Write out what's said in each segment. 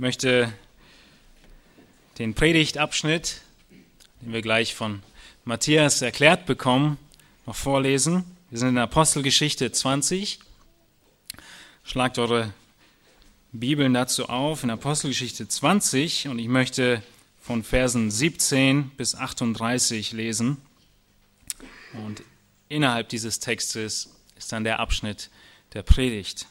Möchte den Predigtabschnitt, den wir gleich von Matthias erklärt bekommen, noch vorlesen. Wir sind in Apostelgeschichte 20. Schlagt eure Bibeln dazu auf in Apostelgeschichte 20 und ich möchte von Versen 17 bis 38 lesen. Und innerhalb dieses Textes ist dann der Abschnitt der Predigt.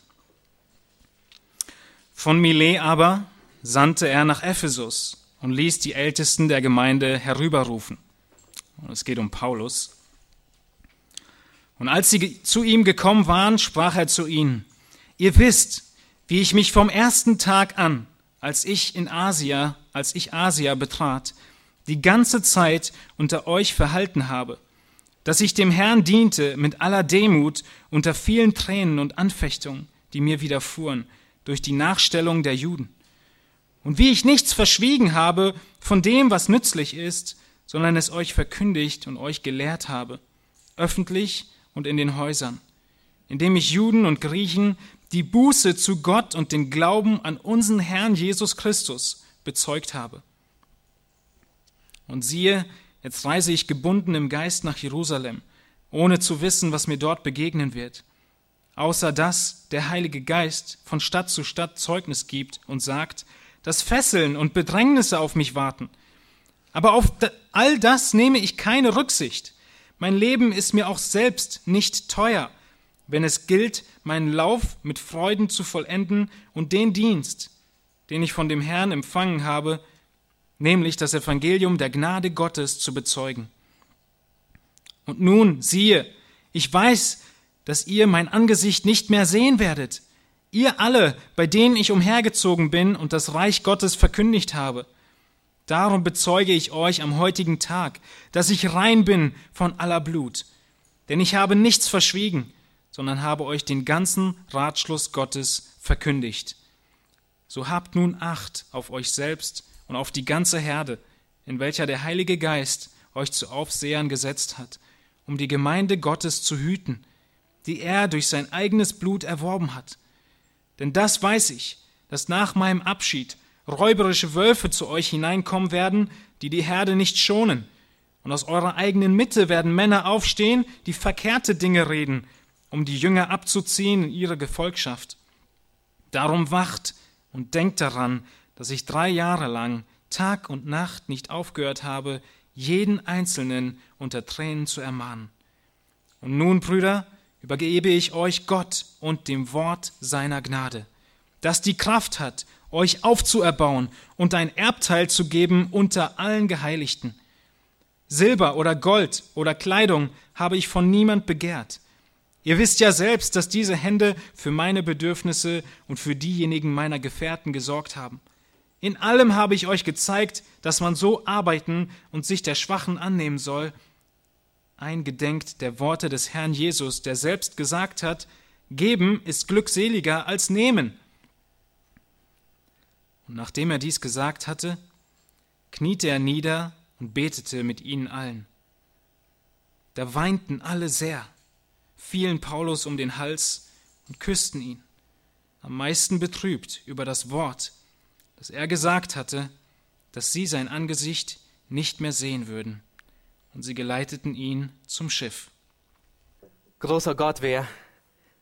Von Milet aber sandte er nach Ephesus und ließ die Ältesten der Gemeinde herüberrufen. Und es geht um Paulus. Und als sie zu ihm gekommen waren, sprach er zu ihnen, ihr wisst, wie ich mich vom ersten Tag an, als ich in Asia, als ich Asia betrat, die ganze Zeit unter euch verhalten habe, dass ich dem Herrn diente mit aller Demut unter vielen Tränen und Anfechtungen, die mir widerfuhren, durch die Nachstellung der Juden. Und wie ich nichts verschwiegen habe von dem, was nützlich ist, sondern es euch verkündigt und euch gelehrt habe, öffentlich und in den Häusern, indem ich Juden und Griechen die Buße zu Gott und den Glauben an unseren Herrn Jesus Christus bezeugt habe. Und siehe, jetzt reise ich gebunden im Geist nach Jerusalem, ohne zu wissen, was mir dort begegnen wird außer dass der Heilige Geist von Stadt zu Stadt Zeugnis gibt und sagt, dass Fesseln und Bedrängnisse auf mich warten. Aber auf all das nehme ich keine Rücksicht. Mein Leben ist mir auch selbst nicht teuer, wenn es gilt, meinen Lauf mit Freuden zu vollenden und den Dienst, den ich von dem Herrn empfangen habe, nämlich das Evangelium der Gnade Gottes zu bezeugen. Und nun, siehe, ich weiß, dass ihr mein Angesicht nicht mehr sehen werdet. Ihr alle, bei denen ich umhergezogen bin und das Reich Gottes verkündigt habe. Darum bezeuge ich euch am heutigen Tag, dass ich rein bin von aller Blut. Denn ich habe nichts verschwiegen, sondern habe euch den ganzen Ratschluss Gottes verkündigt. So habt nun Acht auf euch selbst und auf die ganze Herde, in welcher der Heilige Geist euch zu Aufsehern gesetzt hat, um die Gemeinde Gottes zu hüten, die er durch sein eigenes Blut erworben hat. Denn das weiß ich, dass nach meinem Abschied räuberische Wölfe zu euch hineinkommen werden, die die Herde nicht schonen. Und aus eurer eigenen Mitte werden Männer aufstehen, die verkehrte Dinge reden, um die Jünger abzuziehen in ihre Gefolgschaft. Darum wacht und denkt daran, dass ich drei Jahre lang Tag und Nacht nicht aufgehört habe, jeden Einzelnen unter Tränen zu ermahnen. Und nun, Brüder, übergebe ich euch Gott und dem Wort seiner Gnade, das die Kraft hat, euch aufzuerbauen und ein Erbteil zu geben unter allen Geheiligten. Silber oder Gold oder Kleidung habe ich von niemand begehrt. Ihr wisst ja selbst, dass diese Hände für meine Bedürfnisse und für diejenigen meiner Gefährten gesorgt haben. In allem habe ich euch gezeigt, dass man so arbeiten und sich der Schwachen annehmen soll, eingedenkt der Worte des Herrn Jesus, der selbst gesagt hat, Geben ist glückseliger als nehmen. Und nachdem er dies gesagt hatte, kniete er nieder und betete mit ihnen allen. Da weinten alle sehr, fielen Paulus um den Hals und küssten ihn, am meisten betrübt über das Wort, das er gesagt hatte, dass sie sein Angesicht nicht mehr sehen würden und sie geleiteten ihn zum Schiff. Großer Gott, wir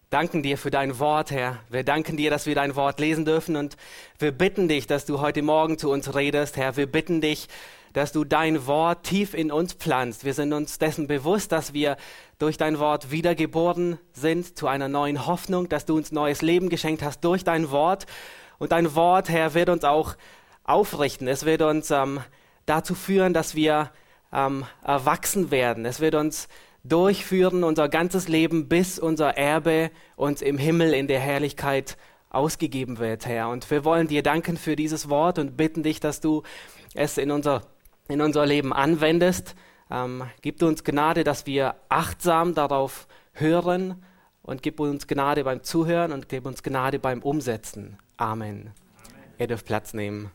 danken dir für dein Wort, Herr. Wir danken dir, dass wir dein Wort lesen dürfen und wir bitten dich, dass du heute Morgen zu uns redest, Herr. Wir bitten dich, dass du dein Wort tief in uns pflanzt. Wir sind uns dessen bewusst, dass wir durch dein Wort wiedergeboren sind zu einer neuen Hoffnung, dass du uns neues Leben geschenkt hast durch dein Wort. Und dein Wort, Herr, wird uns auch aufrichten. Es wird uns ähm, dazu führen, dass wir ähm, erwachsen werden. Es wird uns durchführen, unser ganzes Leben, bis unser Erbe uns im Himmel in der Herrlichkeit ausgegeben wird, Herr. Und wir wollen dir danken für dieses Wort und bitten dich, dass du es in unser, in unser Leben anwendest. Ähm, gib uns Gnade, dass wir achtsam darauf hören und gib uns Gnade beim Zuhören und gib uns Gnade beim Umsetzen. Amen. Amen. Ihr dürft Platz nehmen.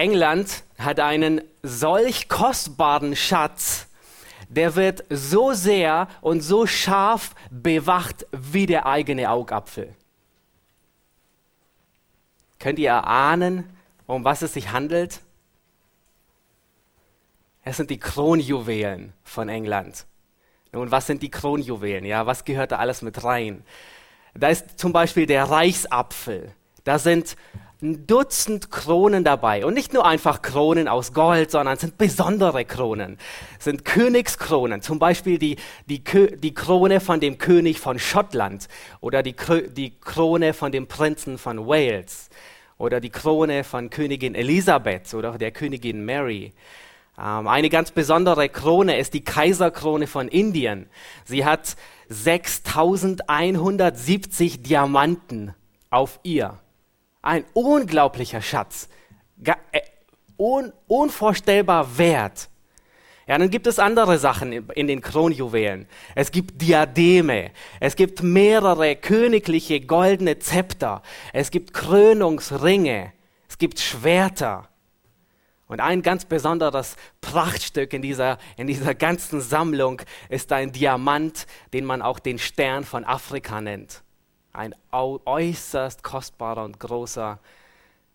England hat einen solch kostbaren Schatz, der wird so sehr und so scharf bewacht wie der eigene Augapfel. Könnt ihr erahnen, um was es sich handelt? Es sind die Kronjuwelen von England. Nun, was sind die Kronjuwelen? Ja, was gehört da alles mit rein? Da ist zum Beispiel der Reichsapfel. Da sind ein Dutzend Kronen dabei. Und nicht nur einfach Kronen aus Gold, sondern sind besondere Kronen. Sind Königskronen. Zum Beispiel die, die, die Krone von dem König von Schottland oder die, die Krone von dem Prinzen von Wales oder die Krone von Königin Elisabeth oder der Königin Mary. Ähm, eine ganz besondere Krone ist die Kaiserkrone von Indien. Sie hat 6170 Diamanten auf ihr. Ein unglaublicher Schatz. Äh, un, unvorstellbar wert. Ja, dann gibt es andere Sachen in den Kronjuwelen. Es gibt Diademe, es gibt mehrere königliche goldene Zepter, es gibt Krönungsringe, es gibt Schwerter. Und ein ganz besonderes Prachtstück in dieser, in dieser ganzen Sammlung ist ein Diamant, den man auch den Stern von Afrika nennt. Ein äußerst kostbarer und großer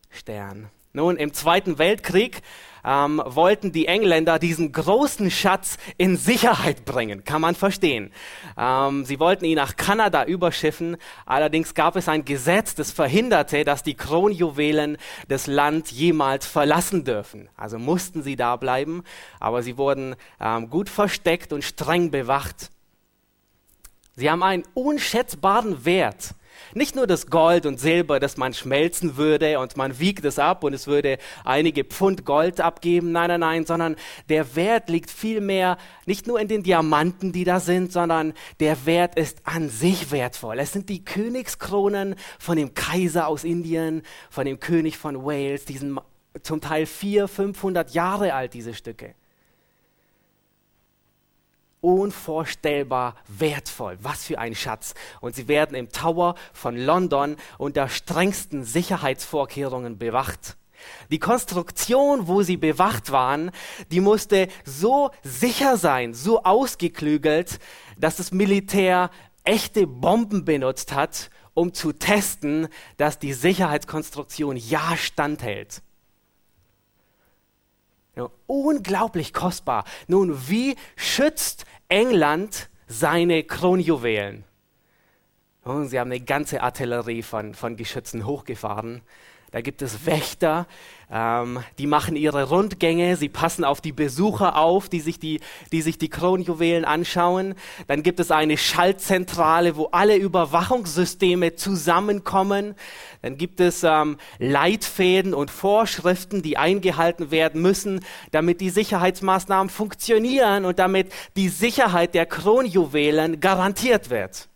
Stern. Nun, im Zweiten Weltkrieg ähm, wollten die Engländer diesen großen Schatz in Sicherheit bringen, kann man verstehen. Ähm, sie wollten ihn nach Kanada überschiffen, allerdings gab es ein Gesetz, das verhinderte, dass die Kronjuwelen das Land jemals verlassen dürfen. Also mussten sie da bleiben, aber sie wurden ähm, gut versteckt und streng bewacht. Sie haben einen unschätzbaren Wert. Nicht nur das Gold und Silber, das man schmelzen würde und man wiegt es ab und es würde einige Pfund Gold abgeben. Nein, nein, nein, sondern der Wert liegt vielmehr nicht nur in den Diamanten, die da sind, sondern der Wert ist an sich wertvoll. Es sind die Königskronen von dem Kaiser aus Indien, von dem König von Wales, die sind zum Teil 400, 500 Jahre alt, diese Stücke unvorstellbar wertvoll. Was für ein Schatz. Und sie werden im Tower von London unter strengsten Sicherheitsvorkehrungen bewacht. Die Konstruktion, wo sie bewacht waren, die musste so sicher sein, so ausgeklügelt, dass das Militär echte Bomben benutzt hat, um zu testen, dass die Sicherheitskonstruktion ja standhält. Ja, unglaublich kostbar. Nun, wie schützt England seine Kronjuwelen. Und sie haben eine ganze Artillerie von, von Geschützen hochgefahren. Da gibt es Wächter, ähm, die machen ihre Rundgänge, sie passen auf die Besucher auf, die sich die, die sich die Kronjuwelen anschauen. Dann gibt es eine Schaltzentrale, wo alle Überwachungssysteme zusammenkommen. Dann gibt es ähm, Leitfäden und Vorschriften, die eingehalten werden müssen, damit die Sicherheitsmaßnahmen funktionieren und damit die Sicherheit der Kronjuwelen garantiert wird.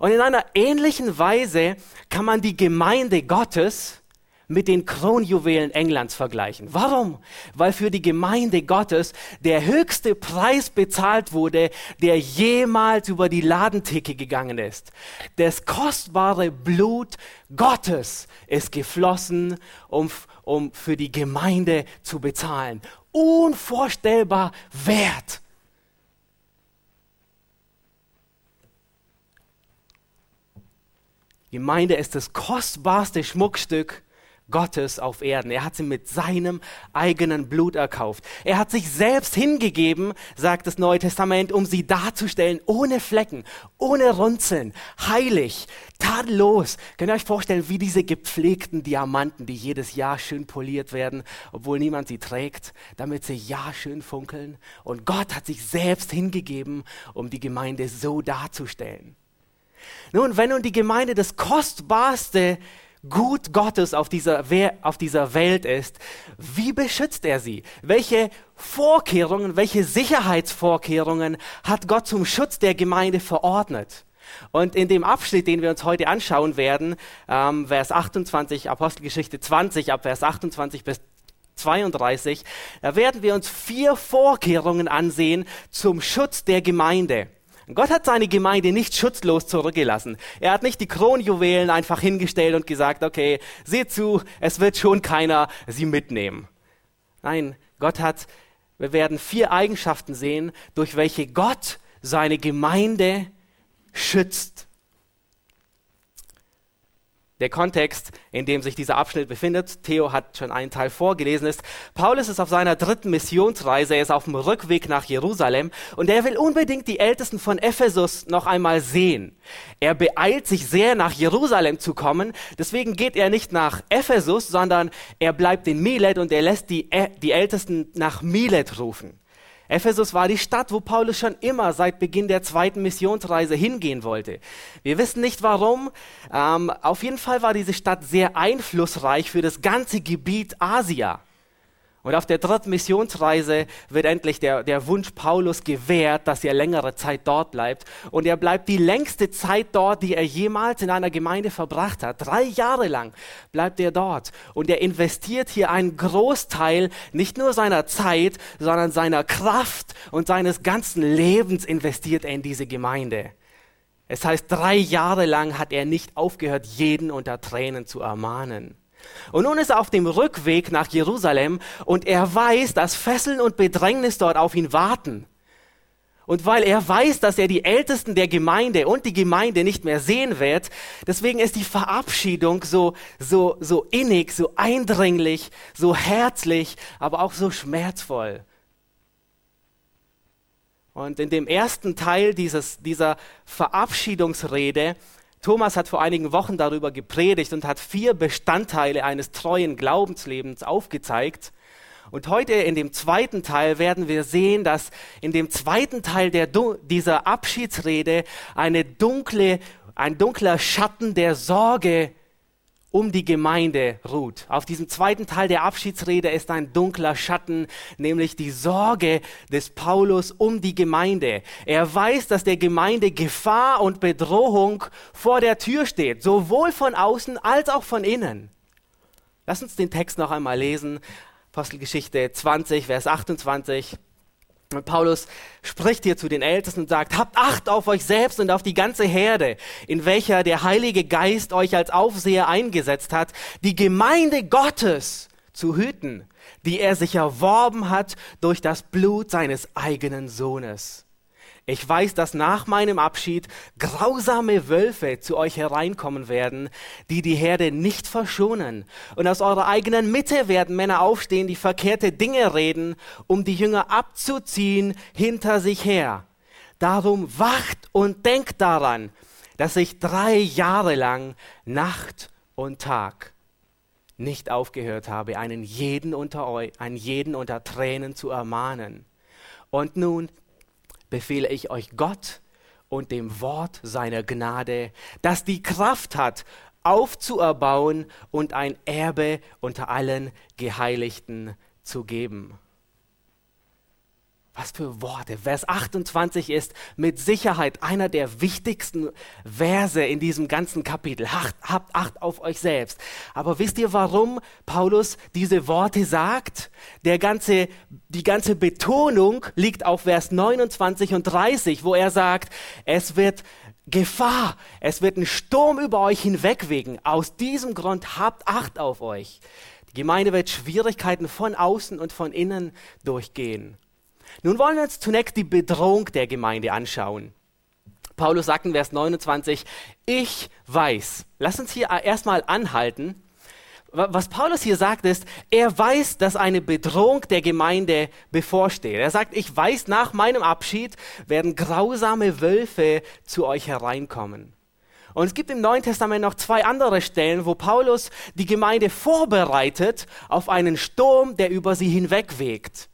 Und in einer ähnlichen Weise kann man die Gemeinde Gottes mit den Kronjuwelen Englands vergleichen. Warum? Weil für die Gemeinde Gottes der höchste Preis bezahlt wurde, der jemals über die Ladentheke gegangen ist. Das kostbare Blut Gottes ist geflossen, um, um für die Gemeinde zu bezahlen. Unvorstellbar wert. Gemeinde ist das kostbarste Schmuckstück Gottes auf Erden. Er hat sie mit seinem eigenen Blut erkauft. Er hat sich selbst hingegeben, sagt das Neue Testament, um sie darzustellen, ohne Flecken, ohne Runzeln, heilig, tadellos. Könnt ihr euch vorstellen, wie diese gepflegten Diamanten, die jedes Jahr schön poliert werden, obwohl niemand sie trägt, damit sie ja schön funkeln? Und Gott hat sich selbst hingegeben, um die Gemeinde so darzustellen. Nun, wenn nun die Gemeinde das kostbarste Gut Gottes auf dieser, auf dieser Welt ist, wie beschützt er sie? Welche Vorkehrungen, welche Sicherheitsvorkehrungen hat Gott zum Schutz der Gemeinde verordnet? Und in dem Abschnitt, den wir uns heute anschauen werden, ähm, Vers 28, Apostelgeschichte 20, ab Vers 28 bis 32, da werden wir uns vier Vorkehrungen ansehen zum Schutz der Gemeinde. Gott hat seine Gemeinde nicht schutzlos zurückgelassen. Er hat nicht die Kronjuwelen einfach hingestellt und gesagt, okay, seht zu, es wird schon keiner sie mitnehmen. Nein, Gott hat wir werden vier Eigenschaften sehen, durch welche Gott seine Gemeinde schützt. Der Kontext, in dem sich dieser Abschnitt befindet, Theo hat schon einen Teil vorgelesen, ist, Paulus ist auf seiner dritten Missionsreise, er ist auf dem Rückweg nach Jerusalem und er will unbedingt die Ältesten von Ephesus noch einmal sehen. Er beeilt sich sehr, nach Jerusalem zu kommen, deswegen geht er nicht nach Ephesus, sondern er bleibt in Milet und er lässt die, die Ältesten nach Milet rufen. Ephesus war die Stadt, wo Paulus schon immer seit Beginn der zweiten Missionsreise hingehen wollte. Wir wissen nicht warum. Ähm, auf jeden Fall war diese Stadt sehr einflussreich für das ganze Gebiet Asia. Und auf der dritten Missionsreise wird endlich der, der Wunsch Paulus gewährt, dass er längere Zeit dort bleibt. Und er bleibt die längste Zeit dort, die er jemals in einer Gemeinde verbracht hat. Drei Jahre lang bleibt er dort. Und er investiert hier einen Großteil nicht nur seiner Zeit, sondern seiner Kraft und seines ganzen Lebens investiert er in diese Gemeinde. Es heißt, drei Jahre lang hat er nicht aufgehört, jeden unter Tränen zu ermahnen. Und nun ist er auf dem Rückweg nach Jerusalem und er weiß, dass Fesseln und Bedrängnis dort auf ihn warten. Und weil er weiß, dass er die Ältesten der Gemeinde und die Gemeinde nicht mehr sehen wird, deswegen ist die Verabschiedung so, so, so innig, so eindringlich, so herzlich, aber auch so schmerzvoll. Und in dem ersten Teil dieses, dieser Verabschiedungsrede Thomas hat vor einigen Wochen darüber gepredigt und hat vier Bestandteile eines treuen Glaubenslebens aufgezeigt. Und heute in dem zweiten Teil werden wir sehen, dass in dem zweiten Teil der, dieser Abschiedsrede eine dunkle, ein dunkler Schatten der Sorge um die Gemeinde ruht. Auf diesem zweiten Teil der Abschiedsrede ist ein dunkler Schatten, nämlich die Sorge des Paulus um die Gemeinde. Er weiß, dass der Gemeinde Gefahr und Bedrohung vor der Tür steht, sowohl von außen als auch von innen. Lass uns den Text noch einmal lesen. Apostelgeschichte 20, Vers 28. Paulus spricht hier zu den Ältesten und sagt, habt Acht auf euch selbst und auf die ganze Herde, in welcher der Heilige Geist euch als Aufseher eingesetzt hat, die Gemeinde Gottes zu hüten, die er sich erworben hat durch das Blut seines eigenen Sohnes. Ich weiß, dass nach meinem Abschied grausame Wölfe zu euch hereinkommen werden, die die Herde nicht verschonen. Und aus eurer eigenen Mitte werden Männer aufstehen, die verkehrte Dinge reden, um die Jünger abzuziehen hinter sich her. Darum wacht und denkt daran, dass ich drei Jahre lang Nacht und Tag nicht aufgehört habe, einen jeden unter euch, einen jeden unter Tränen zu ermahnen. Und nun befehle ich euch Gott und dem Wort seiner Gnade, das die Kraft hat, aufzuerbauen und ein Erbe unter allen Geheiligten zu geben. Was für Worte. Vers 28 ist mit Sicherheit einer der wichtigsten Verse in diesem ganzen Kapitel. Habt, habt Acht auf euch selbst. Aber wisst ihr, warum Paulus diese Worte sagt? Der ganze, die ganze Betonung liegt auf Vers 29 und 30, wo er sagt, es wird Gefahr, es wird ein Sturm über euch hinwegwegen. Aus diesem Grund habt Acht auf euch. Die Gemeinde wird Schwierigkeiten von außen und von innen durchgehen. Nun wollen wir uns zunächst die Bedrohung der Gemeinde anschauen. Paulus sagt in Vers 29, ich weiß. Lass uns hier erstmal anhalten. Was Paulus hier sagt ist, er weiß, dass eine Bedrohung der Gemeinde bevorsteht. Er sagt, ich weiß, nach meinem Abschied werden grausame Wölfe zu euch hereinkommen. Und es gibt im Neuen Testament noch zwei andere Stellen, wo Paulus die Gemeinde vorbereitet auf einen Sturm, der über sie hinwegfegt.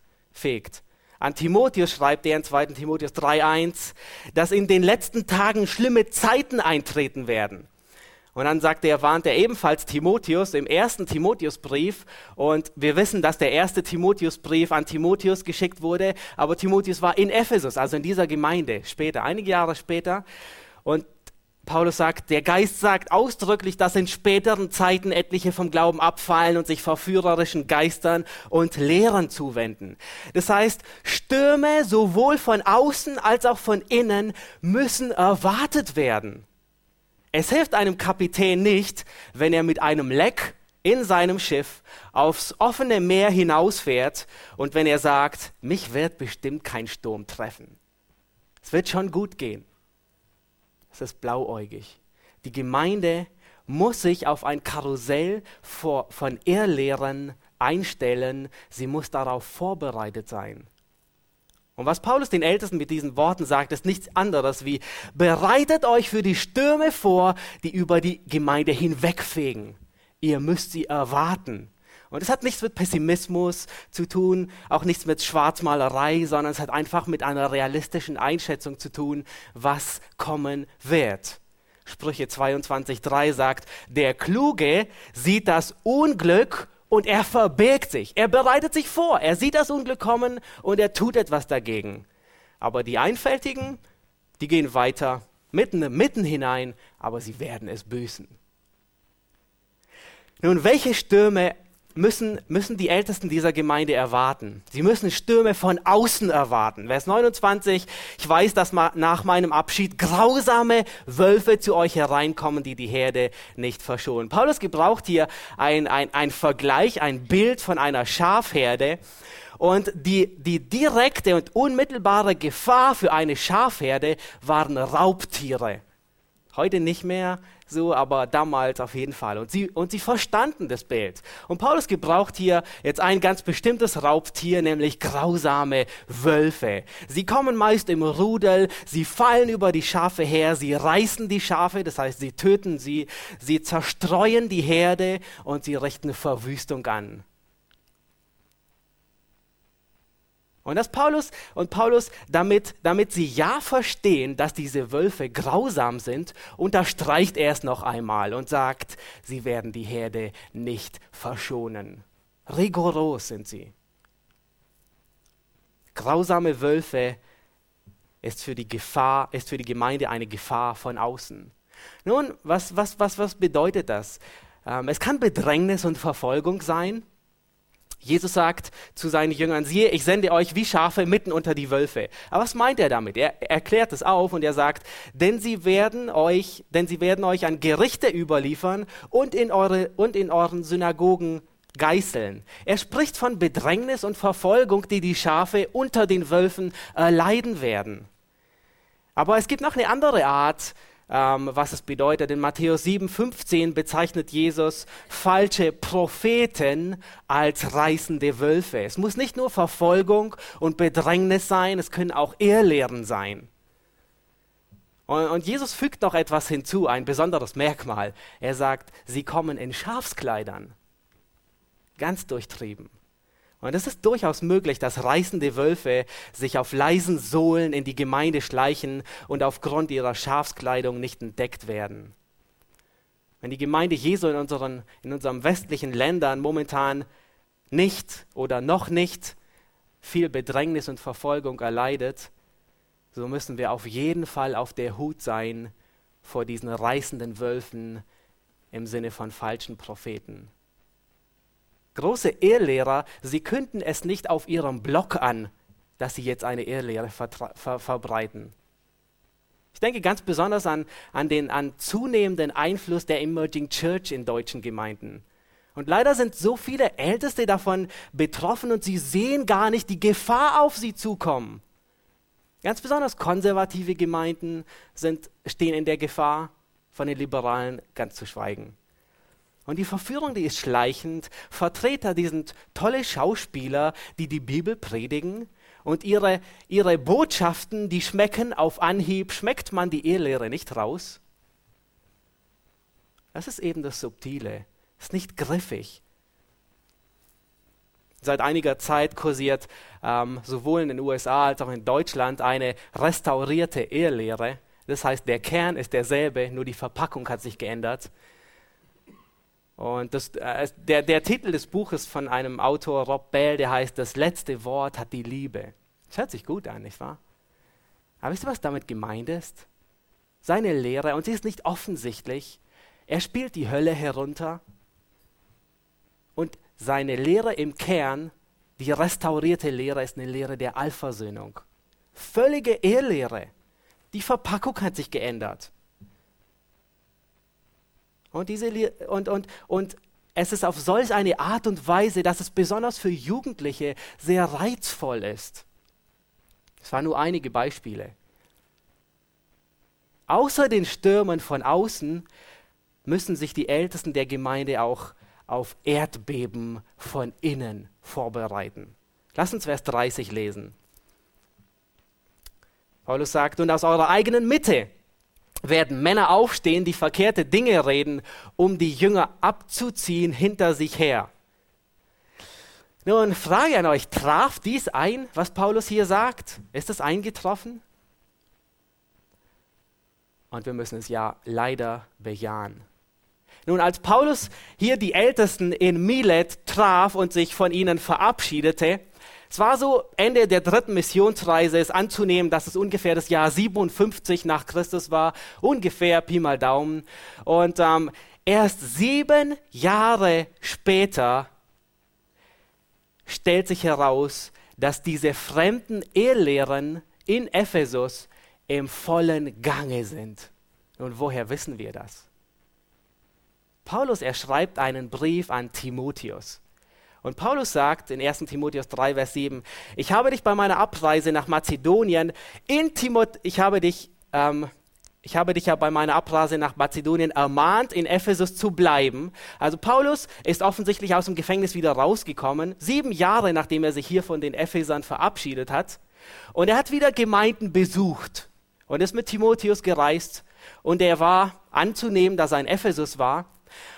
An Timotheus schreibt er in 2. Timotheus 3.1, dass in den letzten Tagen schlimme Zeiten eintreten werden. Und dann sagt er, warnt er ebenfalls Timotheus im ersten Timotheusbrief. Und wir wissen, dass der erste Timotheusbrief an Timotheus geschickt wurde. Aber Timotheus war in Ephesus, also in dieser Gemeinde, später, einige Jahre später. Und Paulus sagt, der Geist sagt ausdrücklich, dass in späteren Zeiten etliche vom Glauben abfallen und sich verführerischen Geistern und Lehren zuwenden. Das heißt, Stürme sowohl von außen als auch von innen müssen erwartet werden. Es hilft einem Kapitän nicht, wenn er mit einem Leck in seinem Schiff aufs offene Meer hinausfährt und wenn er sagt, mich wird bestimmt kein Sturm treffen. Es wird schon gut gehen. Es ist blauäugig. Die Gemeinde muss sich auf ein Karussell von Irrlehrern einstellen. Sie muss darauf vorbereitet sein. Und was Paulus den Ältesten mit diesen Worten sagt, ist nichts anderes wie, bereitet euch für die Stürme vor, die über die Gemeinde hinwegfegen. Ihr müsst sie erwarten. Und es hat nichts mit Pessimismus zu tun, auch nichts mit Schwarzmalerei, sondern es hat einfach mit einer realistischen Einschätzung zu tun, was kommen wird. Sprüche 22.3 sagt, der Kluge sieht das Unglück und er verbirgt sich. Er bereitet sich vor. Er sieht das Unglück kommen und er tut etwas dagegen. Aber die Einfältigen, die gehen weiter mitten, mitten hinein, aber sie werden es büßen. Nun, welche Stürme müssen, müssen die Ältesten dieser Gemeinde erwarten. Sie müssen Stürme von außen erwarten. Vers 29, ich weiß, dass nach meinem Abschied grausame Wölfe zu euch hereinkommen, die die Herde nicht verschonen. Paulus gebraucht hier ein, ein, ein Vergleich, ein Bild von einer Schafherde. Und die, die direkte und unmittelbare Gefahr für eine Schafherde waren Raubtiere. Heute nicht mehr so, aber damals auf jeden Fall. Und sie, und sie verstanden das Bild. Und Paulus gebraucht hier jetzt ein ganz bestimmtes Raubtier, nämlich grausame Wölfe. Sie kommen meist im Rudel, sie fallen über die Schafe her, sie reißen die Schafe, das heißt, sie töten sie, sie zerstreuen die Herde und sie richten Verwüstung an. Und das Paulus und Paulus, damit, damit sie ja verstehen, dass diese Wölfe grausam sind, unterstreicht er es noch einmal und sagt, sie werden die Herde nicht verschonen. Rigoros sind sie. Grausame Wölfe ist für die Gefahr, ist für die Gemeinde eine Gefahr von außen. Nun, was, was, was, was bedeutet das? Ähm, es kann Bedrängnis und Verfolgung sein. Jesus sagt zu seinen Jüngern, siehe, ich sende euch wie Schafe mitten unter die Wölfe. Aber was meint er damit? Er erklärt es auf und er sagt, denn sie werden euch, denn sie werden euch an Gerichte überliefern und in eure, und in euren Synagogen geißeln. Er spricht von Bedrängnis und Verfolgung, die die Schafe unter den Wölfen erleiden werden. Aber es gibt noch eine andere Art ähm, was es bedeutet. In Matthäus 7,15 bezeichnet Jesus falsche Propheten als reißende Wölfe. Es muss nicht nur Verfolgung und Bedrängnis sein, es können auch Irrlehren sein. Und, und Jesus fügt noch etwas hinzu, ein besonderes Merkmal. Er sagt, sie kommen in Schafskleidern. Ganz durchtrieben. Und es ist durchaus möglich, dass reißende Wölfe sich auf leisen Sohlen in die Gemeinde schleichen und aufgrund ihrer Schafskleidung nicht entdeckt werden. Wenn die Gemeinde Jesu in, unseren, in unseren westlichen Ländern momentan nicht oder noch nicht viel Bedrängnis und Verfolgung erleidet, so müssen wir auf jeden Fall auf der Hut sein vor diesen reißenden Wölfen im Sinne von falschen Propheten große Ehrlehrer, sie künden es nicht auf ihrem Blog an, dass sie jetzt eine Ehrlehre ver verbreiten. Ich denke ganz besonders an, an den an zunehmenden Einfluss der Emerging Church in deutschen Gemeinden. Und leider sind so viele Älteste davon betroffen und sie sehen gar nicht die Gefahr auf sie zukommen. Ganz besonders konservative Gemeinden sind, stehen in der Gefahr, von den Liberalen ganz zu schweigen. Und die Verführung, die ist schleichend. Vertreter, die sind tolle Schauspieler, die die Bibel predigen. Und ihre, ihre Botschaften, die schmecken auf Anhieb, schmeckt man die Ehelehre nicht raus. Das ist eben das Subtile. Ist nicht griffig. Seit einiger Zeit kursiert ähm, sowohl in den USA als auch in Deutschland eine restaurierte Ehelehre. Das heißt, der Kern ist derselbe, nur die Verpackung hat sich geändert. Und das, äh, der, der Titel des Buches von einem Autor, Rob Bell, der heißt Das letzte Wort hat die Liebe. Das hört sich gut an, nicht wahr? Aber wisst ihr, was damit gemeint ist? Seine Lehre, und sie ist nicht offensichtlich, er spielt die Hölle herunter und seine Lehre im Kern, die restaurierte Lehre, ist eine Lehre der Allversöhnung. Völlige Ehrlehre. Die Verpackung hat sich geändert. Und, diese, und, und, und es ist auf solch eine Art und Weise, dass es besonders für Jugendliche sehr reizvoll ist. Es waren nur einige Beispiele. Außer den Stürmen von außen müssen sich die Ältesten der Gemeinde auch auf Erdbeben von innen vorbereiten. Lass uns Vers 30 lesen. Paulus sagt, und aus eurer eigenen Mitte werden Männer aufstehen, die verkehrte Dinge reden, um die Jünger abzuziehen hinter sich her. Nun, Frage an euch, traf dies ein, was Paulus hier sagt? Ist es eingetroffen? Und wir müssen es ja leider bejahen. Nun, als Paulus hier die Ältesten in Milet traf und sich von ihnen verabschiedete, es war so Ende der dritten Missionsreise, ist anzunehmen, dass es ungefähr das Jahr 57 nach Christus war, ungefähr Pi mal Daumen. Und ähm, erst sieben Jahre später stellt sich heraus, dass diese fremden Ehelehren in Ephesus im vollen Gange sind. Und woher wissen wir das? Paulus, er schreibt einen Brief an Timotheus. Und Paulus sagt in 1 Timotheus 3, Vers 7, ich habe dich bei meiner Abreise nach Mazedonien in Timot, ich habe dich, ähm, ich habe dich ja bei meiner Abreise nach Mazedonien ermahnt, in Ephesus zu bleiben. Also Paulus ist offensichtlich aus dem Gefängnis wieder rausgekommen, sieben Jahre nachdem er sich hier von den Ephesern verabschiedet hat. Und er hat wieder Gemeinden besucht und ist mit Timotheus gereist. Und er war anzunehmen, dass er in Ephesus war.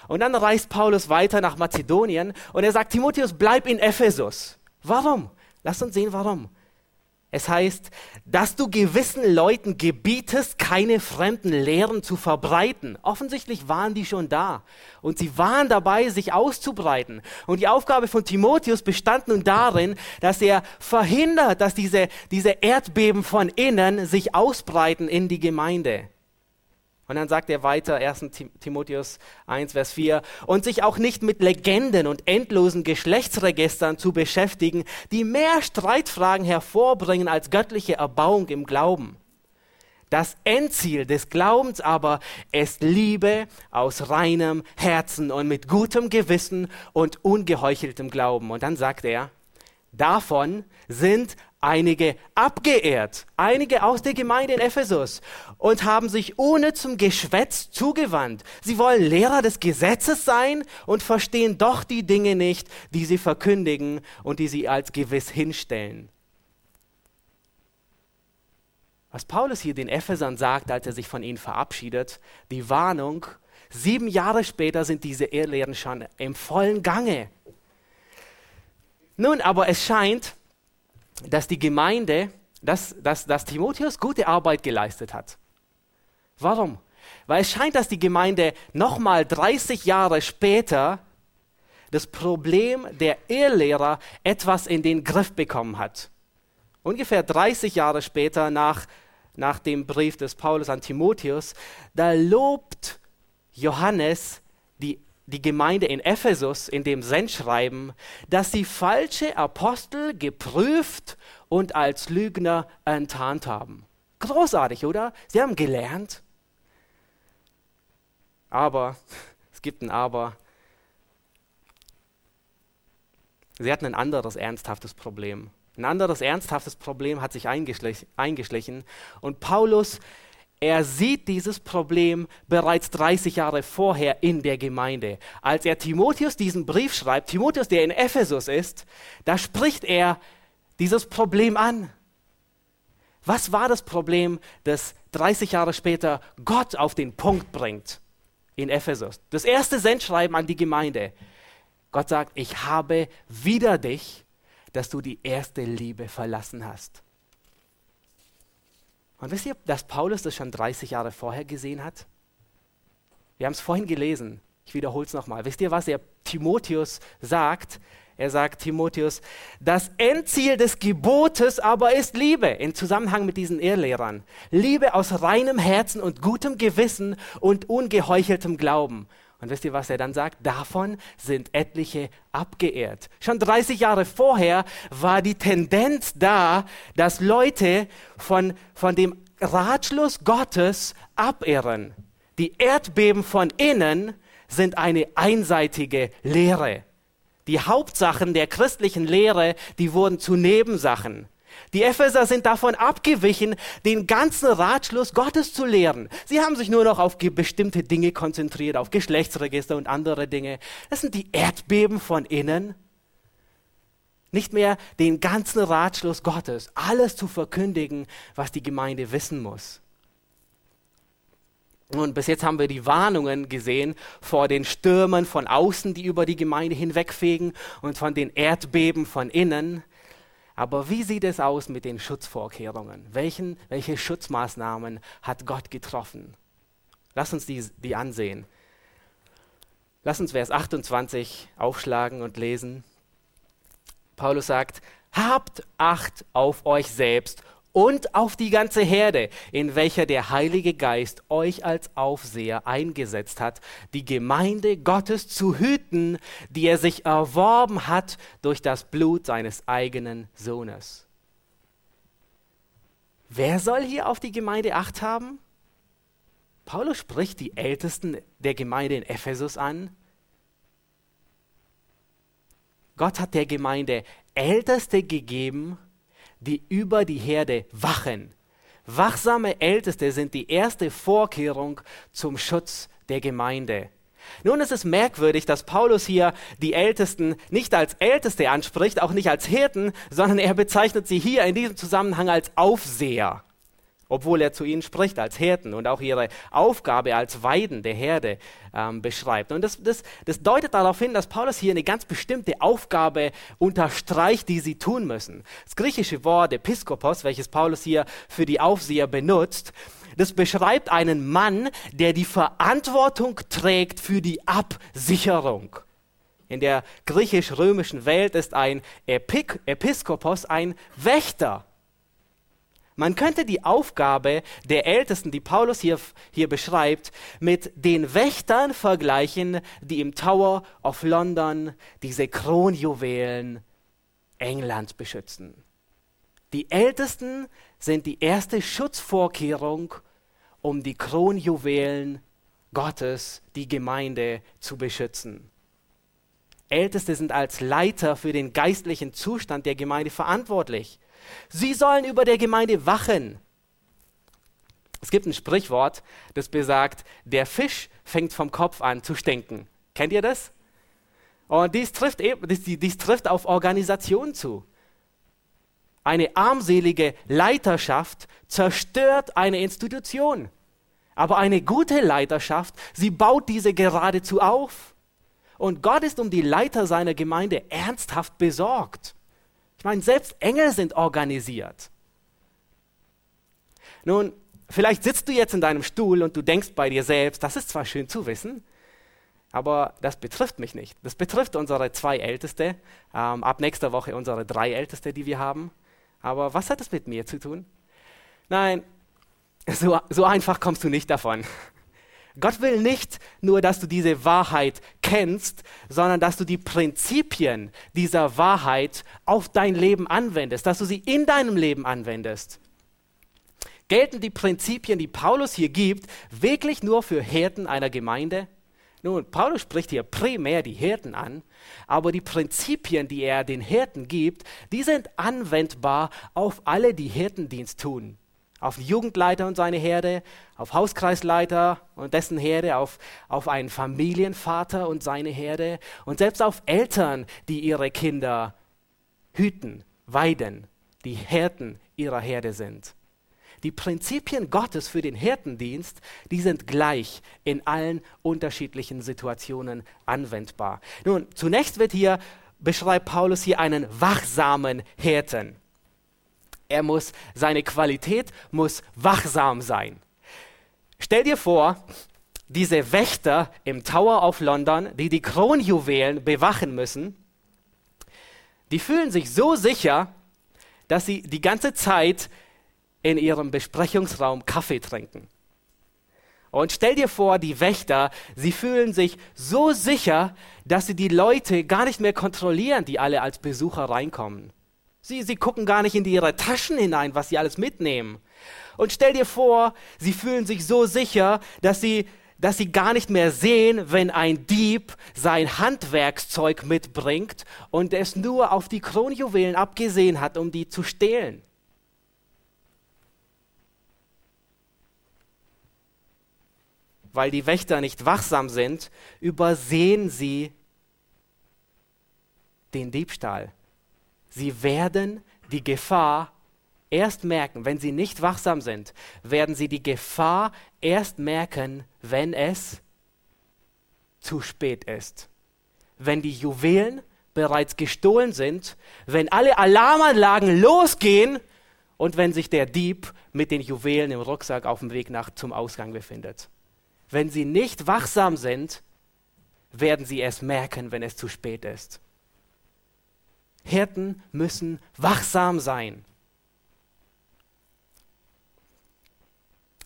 Und dann reist Paulus weiter nach Mazedonien und er sagt, Timotheus, bleib in Ephesus. Warum? Lasst uns sehen, warum. Es heißt, dass du gewissen Leuten gebietest, keine fremden Lehren zu verbreiten. Offensichtlich waren die schon da und sie waren dabei, sich auszubreiten. Und die Aufgabe von Timotheus bestand nun darin, dass er verhindert, dass diese, diese Erdbeben von innen sich ausbreiten in die Gemeinde. Und dann sagt er weiter, 1. Timotheus 1, Vers 4, und sich auch nicht mit Legenden und endlosen Geschlechtsregistern zu beschäftigen, die mehr Streitfragen hervorbringen als göttliche Erbauung im Glauben. Das Endziel des Glaubens aber ist Liebe aus reinem Herzen und mit gutem Gewissen und ungeheucheltem Glauben. Und dann sagt er, davon sind einige abgeehrt, einige aus der Gemeinde in Ephesus und haben sich ohne zum Geschwätz zugewandt. Sie wollen Lehrer des Gesetzes sein und verstehen doch die Dinge nicht, die sie verkündigen und die sie als gewiss hinstellen. Was Paulus hier den Ephesern sagt, als er sich von ihnen verabschiedet, die Warnung, sieben Jahre später sind diese Irrlehren schon im vollen Gange. Nun, aber es scheint, dass die Gemeinde, dass, dass, dass Timotheus gute Arbeit geleistet hat. Warum? Weil es scheint, dass die Gemeinde nochmal 30 Jahre später das Problem der Ehelehrer etwas in den Griff bekommen hat. Ungefähr 30 Jahre später nach, nach dem Brief des Paulus an Timotheus, da lobt Johannes die die Gemeinde in Ephesus in dem Sendschreiben, dass sie falsche Apostel geprüft und als Lügner enttarnt haben. Großartig, oder? Sie haben gelernt. Aber, es gibt ein Aber, sie hatten ein anderes ernsthaftes Problem. Ein anderes ernsthaftes Problem hat sich eingeschlichen. Und Paulus er sieht dieses Problem bereits 30 Jahre vorher in der Gemeinde. Als er Timotheus diesen Brief schreibt, Timotheus, der in Ephesus ist, da spricht er dieses Problem an. Was war das Problem, das 30 Jahre später Gott auf den Punkt bringt in Ephesus? Das erste Sendschreiben an die Gemeinde. Gott sagt, ich habe wieder dich, dass du die erste Liebe verlassen hast. Und wisst ihr, dass Paulus das schon 30 Jahre vorher gesehen hat? Wir haben es vorhin gelesen. Ich wiederhole es nochmal. Wisst ihr, was er Timotheus sagt? Er sagt Timotheus, das Endziel des Gebotes aber ist Liebe in Zusammenhang mit diesen Ehrlehrern. Liebe aus reinem Herzen und gutem Gewissen und ungeheucheltem Glauben. Und wisst ihr, was er dann sagt? Davon sind etliche abgeehrt. Schon 30 Jahre vorher war die Tendenz da, dass Leute von, von dem Ratschluss Gottes abehren. Die Erdbeben von innen sind eine einseitige Lehre. Die Hauptsachen der christlichen Lehre, die wurden zu Nebensachen. Die Epheser sind davon abgewichen, den ganzen Ratschluss Gottes zu lehren. Sie haben sich nur noch auf bestimmte Dinge konzentriert, auf Geschlechtsregister und andere Dinge. Das sind die Erdbeben von innen. Nicht mehr den ganzen Ratschluss Gottes, alles zu verkündigen, was die Gemeinde wissen muss. Und bis jetzt haben wir die Warnungen gesehen vor den Stürmen von außen, die über die Gemeinde hinwegfegen und von den Erdbeben von innen. Aber wie sieht es aus mit den Schutzvorkehrungen? Welchen, welche Schutzmaßnahmen hat Gott getroffen? Lass uns die, die ansehen. Lass uns Vers 28 aufschlagen und lesen. Paulus sagt, habt Acht auf euch selbst und auf die ganze Herde, in welcher der Heilige Geist euch als Aufseher eingesetzt hat, die Gemeinde Gottes zu hüten, die er sich erworben hat durch das Blut seines eigenen Sohnes. Wer soll hier auf die Gemeinde acht haben? Paulus spricht die Ältesten der Gemeinde in Ephesus an. Gott hat der Gemeinde Älteste gegeben, die über die Herde wachen. Wachsame Älteste sind die erste Vorkehrung zum Schutz der Gemeinde. Nun ist es merkwürdig, dass Paulus hier die Ältesten nicht als Älteste anspricht, auch nicht als Hirten, sondern er bezeichnet sie hier in diesem Zusammenhang als Aufseher obwohl er zu ihnen spricht als Hirten und auch ihre Aufgabe als Weiden der Herde ähm, beschreibt. Und das, das, das deutet darauf hin, dass Paulus hier eine ganz bestimmte Aufgabe unterstreicht, die sie tun müssen. Das griechische Wort Episkopos, welches Paulus hier für die Aufseher benutzt, das beschreibt einen Mann, der die Verantwortung trägt für die Absicherung. In der griechisch-römischen Welt ist ein Epik Episkopos ein Wächter man könnte die Aufgabe der Ältesten, die Paulus hier, hier beschreibt, mit den Wächtern vergleichen, die im Tower of London diese Kronjuwelen Englands beschützen. Die Ältesten sind die erste Schutzvorkehrung, um die Kronjuwelen Gottes, die Gemeinde, zu beschützen. Älteste sind als Leiter für den geistlichen Zustand der Gemeinde verantwortlich. Sie sollen über der Gemeinde wachen. Es gibt ein Sprichwort, das besagt, der Fisch fängt vom Kopf an zu stinken. Kennt ihr das? Und dies trifft, dies, dies trifft auf Organisation zu. Eine armselige Leiterschaft zerstört eine Institution. Aber eine gute Leiterschaft, sie baut diese geradezu auf. Und Gott ist um die Leiter seiner Gemeinde ernsthaft besorgt. Ich meine, selbst Engel sind organisiert. Nun, vielleicht sitzt du jetzt in deinem Stuhl und du denkst bei dir selbst, das ist zwar schön zu wissen, aber das betrifft mich nicht. Das betrifft unsere zwei Älteste, ähm, ab nächster Woche unsere drei Älteste, die wir haben. Aber was hat das mit mir zu tun? Nein, so, so einfach kommst du nicht davon. Gott will nicht nur, dass du diese Wahrheit kennst, sondern dass du die Prinzipien dieser Wahrheit auf dein Leben anwendest, dass du sie in deinem Leben anwendest. Gelten die Prinzipien, die Paulus hier gibt, wirklich nur für Hirten einer Gemeinde? Nun, Paulus spricht hier primär die Hirten an, aber die Prinzipien, die er den Hirten gibt, die sind anwendbar auf alle, die Hirtendienst tun auf den Jugendleiter und seine Herde, auf Hauskreisleiter und dessen Herde, auf, auf einen Familienvater und seine Herde und selbst auf Eltern, die ihre Kinder hüten, weiden, die Hirten ihrer Herde sind. Die Prinzipien Gottes für den Hirtendienst, die sind gleich in allen unterschiedlichen Situationen anwendbar. Nun, zunächst wird hier, beschreibt Paulus hier einen wachsamen Hirten. Er muss, seine Qualität muss wachsam sein. Stell dir vor, diese Wächter im Tower of London, die die Kronjuwelen bewachen müssen, die fühlen sich so sicher, dass sie die ganze Zeit in ihrem Besprechungsraum Kaffee trinken. Und stell dir vor, die Wächter, sie fühlen sich so sicher, dass sie die Leute gar nicht mehr kontrollieren, die alle als Besucher reinkommen. Sie, sie gucken gar nicht in ihre Taschen hinein, was sie alles mitnehmen. Und stell dir vor, sie fühlen sich so sicher, dass sie dass sie gar nicht mehr sehen, wenn ein Dieb sein Handwerkszeug mitbringt und es nur auf die Kronjuwelen abgesehen hat, um die zu stehlen. Weil die Wächter nicht wachsam sind, übersehen sie den Diebstahl. Sie werden die Gefahr erst merken, wenn sie nicht wachsam sind, werden sie die Gefahr erst merken, wenn es zu spät ist. Wenn die Juwelen bereits gestohlen sind, wenn alle Alarmanlagen losgehen und wenn sich der Dieb mit den Juwelen im Rucksack auf dem Weg nach zum Ausgang befindet. Wenn sie nicht wachsam sind, werden sie es merken, wenn es zu spät ist. Hirten müssen wachsam sein.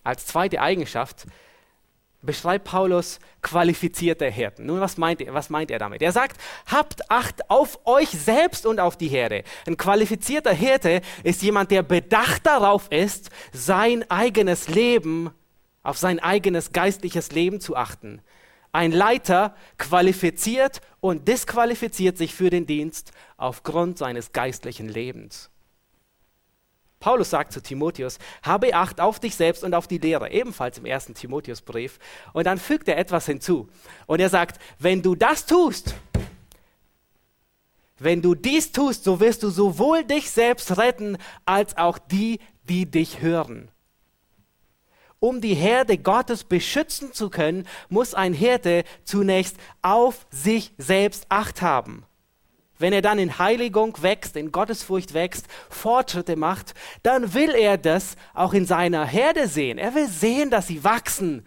Als zweite Eigenschaft beschreibt Paulus qualifizierte Hirten. Nun, was meint, was meint er damit? Er sagt, habt Acht auf euch selbst und auf die Herde. Ein qualifizierter Hirte ist jemand, der bedacht darauf ist, sein eigenes Leben, auf sein eigenes geistliches Leben zu achten. Ein Leiter qualifiziert und disqualifiziert sich für den Dienst aufgrund seines geistlichen Lebens. Paulus sagt zu Timotheus, habe Acht auf dich selbst und auf die Lehre, ebenfalls im ersten Timotheusbrief. Und dann fügt er etwas hinzu. Und er sagt, wenn du das tust, wenn du dies tust, so wirst du sowohl dich selbst retten, als auch die, die dich hören. Um die Herde Gottes beschützen zu können, muss ein Hirte zunächst auf sich selbst Acht haben wenn er dann in Heiligung wächst, in Gottesfurcht wächst, Fortschritte macht, dann will er das auch in seiner Herde sehen. Er will sehen, dass sie wachsen.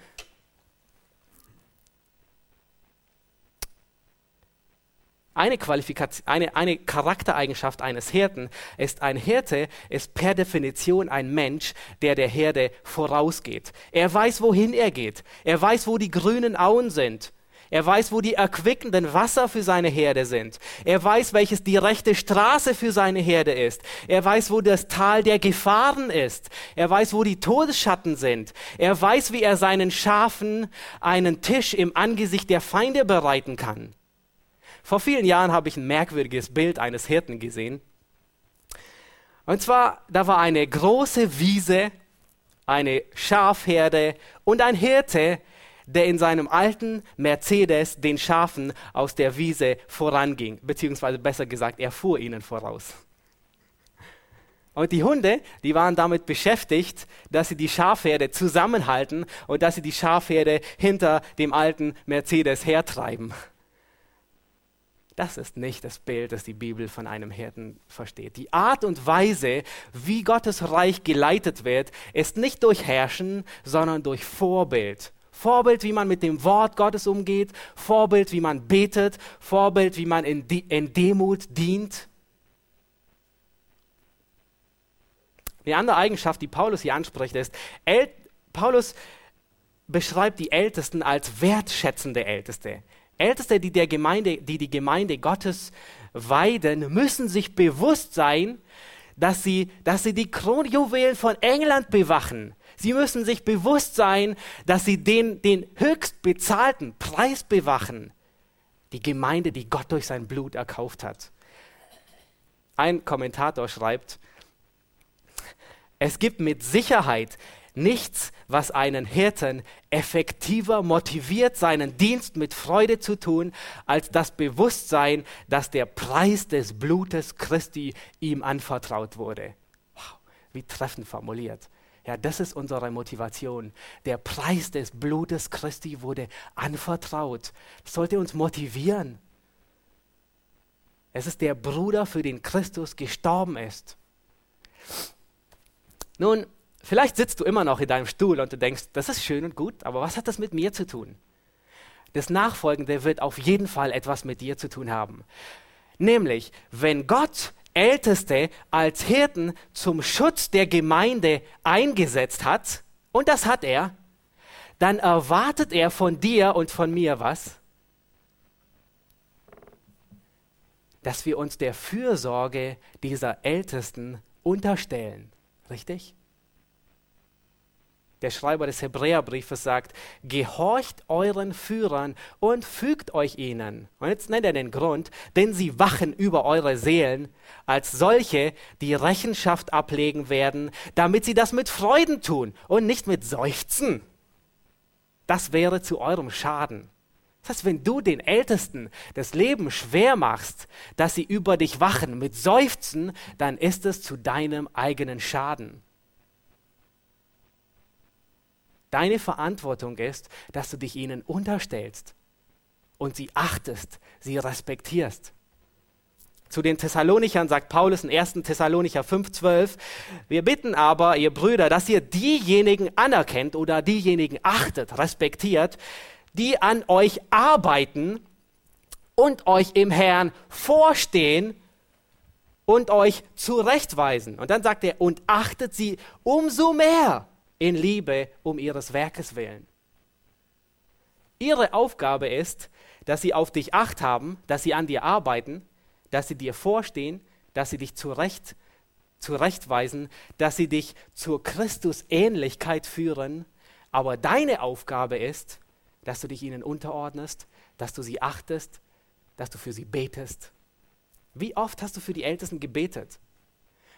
Eine, Qualifikation, eine, eine Charaktereigenschaft eines Hirten ist, ein Hirte ist per Definition ein Mensch, der der Herde vorausgeht. Er weiß, wohin er geht. Er weiß, wo die grünen Auen sind. Er weiß, wo die erquickenden Wasser für seine Herde sind. Er weiß, welches die rechte Straße für seine Herde ist. Er weiß, wo das Tal der Gefahren ist. Er weiß, wo die Todesschatten sind. Er weiß, wie er seinen Schafen einen Tisch im Angesicht der Feinde bereiten kann. Vor vielen Jahren habe ich ein merkwürdiges Bild eines Hirten gesehen. Und zwar, da war eine große Wiese, eine Schafherde und ein Hirte, der in seinem alten Mercedes den Schafen aus der Wiese voranging, beziehungsweise besser gesagt, er fuhr ihnen voraus. Und die Hunde, die waren damit beschäftigt, dass sie die Schafherde zusammenhalten und dass sie die Schafherde hinter dem alten Mercedes hertreiben. Das ist nicht das Bild, das die Bibel von einem Hirten versteht. Die Art und Weise, wie Gottes Reich geleitet wird, ist nicht durch Herrschen, sondern durch Vorbild. Vorbild, wie man mit dem Wort Gottes umgeht, Vorbild, wie man betet, Vorbild, wie man in, in Demut dient. Eine andere Eigenschaft, die Paulus hier anspricht, ist, El Paulus beschreibt die Ältesten als wertschätzende Älteste. Älteste, die, der Gemeinde, die die Gemeinde Gottes weiden, müssen sich bewusst sein, dass sie, dass sie die Kronjuwelen von England bewachen. Sie müssen sich bewusst sein, dass sie den, den höchst bezahlten Preis bewachen. Die Gemeinde, die Gott durch sein Blut erkauft hat. Ein Kommentator schreibt, es gibt mit Sicherheit nichts, was einen Hirten effektiver motiviert, seinen Dienst mit Freude zu tun, als das Bewusstsein, dass der Preis des Blutes Christi ihm anvertraut wurde. Wow, wie treffend formuliert. Ja, das ist unsere Motivation. Der Preis des Blutes Christi wurde anvertraut. Das sollte uns motivieren. Es ist der Bruder, für den Christus gestorben ist. Nun, vielleicht sitzt du immer noch in deinem Stuhl und du denkst, das ist schön und gut, aber was hat das mit mir zu tun? Das Nachfolgende wird auf jeden Fall etwas mit dir zu tun haben. Nämlich, wenn Gott Älteste als Hirten zum Schutz der Gemeinde eingesetzt hat, und das hat er, dann erwartet er von dir und von mir was? Dass wir uns der Fürsorge dieser Ältesten unterstellen. Richtig? Der Schreiber des Hebräerbriefes sagt, gehorcht euren Führern und fügt euch ihnen. Und jetzt nennt er den Grund, denn sie wachen über eure Seelen als solche, die Rechenschaft ablegen werden, damit sie das mit Freuden tun und nicht mit Seufzen. Das wäre zu eurem Schaden. Das heißt, wenn du den Ältesten das Leben schwer machst, dass sie über dich wachen mit Seufzen, dann ist es zu deinem eigenen Schaden. Deine Verantwortung ist, dass du dich ihnen unterstellst und sie achtest, sie respektierst. Zu den Thessalonichern sagt Paulus in 1. Thessalonicher 5,12: Wir bitten aber, ihr Brüder, dass ihr diejenigen anerkennt oder diejenigen achtet, respektiert, die an euch arbeiten und euch im Herrn vorstehen und euch zurechtweisen. Und dann sagt er, und achtet sie umso mehr in Liebe um ihres Werkes willen. Ihre Aufgabe ist, dass sie auf dich acht haben, dass sie an dir arbeiten, dass sie dir vorstehen, dass sie dich zurecht, zurechtweisen, dass sie dich zur Christusähnlichkeit führen. Aber deine Aufgabe ist, dass du dich ihnen unterordnest, dass du sie achtest, dass du für sie betest. Wie oft hast du für die Ältesten gebetet?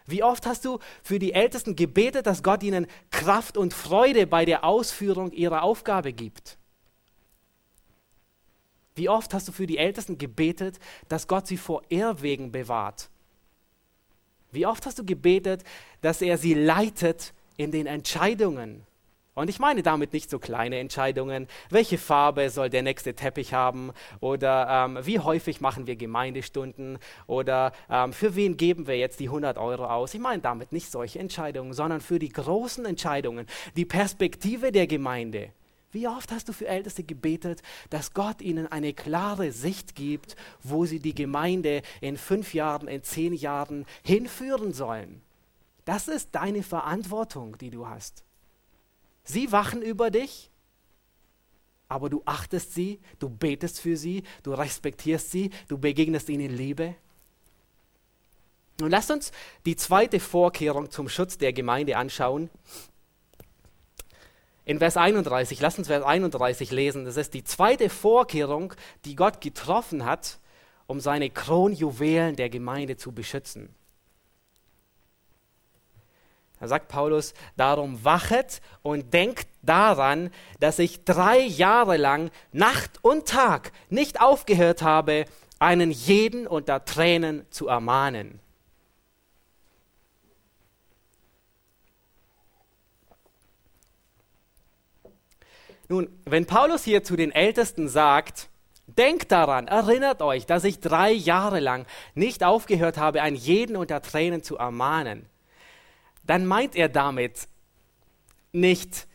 Wie oft hast du für die Ältesten gebetet, dass Gott ihnen Kraft und Freude bei der Ausführung ihrer Aufgabe gibt? Wie oft hast du für die Ältesten gebetet, dass Gott sie vor Irrwegen bewahrt? Wie oft hast du gebetet, dass er sie leitet in den Entscheidungen, und ich meine damit nicht so kleine Entscheidungen, welche Farbe soll der nächste Teppich haben oder ähm, wie häufig machen wir Gemeindestunden oder ähm, für wen geben wir jetzt die 100 Euro aus. Ich meine damit nicht solche Entscheidungen, sondern für die großen Entscheidungen, die Perspektive der Gemeinde. Wie oft hast du für Älteste gebetet, dass Gott ihnen eine klare Sicht gibt, wo sie die Gemeinde in fünf Jahren, in zehn Jahren hinführen sollen? Das ist deine Verantwortung, die du hast. Sie wachen über dich, aber du achtest sie, du betest für sie, du respektierst sie, du begegnest ihnen Liebe. Und lasst uns die zweite Vorkehrung zum Schutz der Gemeinde anschauen. In Vers 31, lasst uns Vers 31 lesen. Das ist die zweite Vorkehrung, die Gott getroffen hat, um seine Kronjuwelen der Gemeinde zu beschützen. Da sagt Paulus, darum wachet und denkt daran, dass ich drei Jahre lang Nacht und Tag nicht aufgehört habe, einen jeden unter Tränen zu ermahnen. Nun, wenn Paulus hier zu den Ältesten sagt, denkt daran, erinnert euch, dass ich drei Jahre lang nicht aufgehört habe, einen jeden unter Tränen zu ermahnen, dann meint er damit nicht,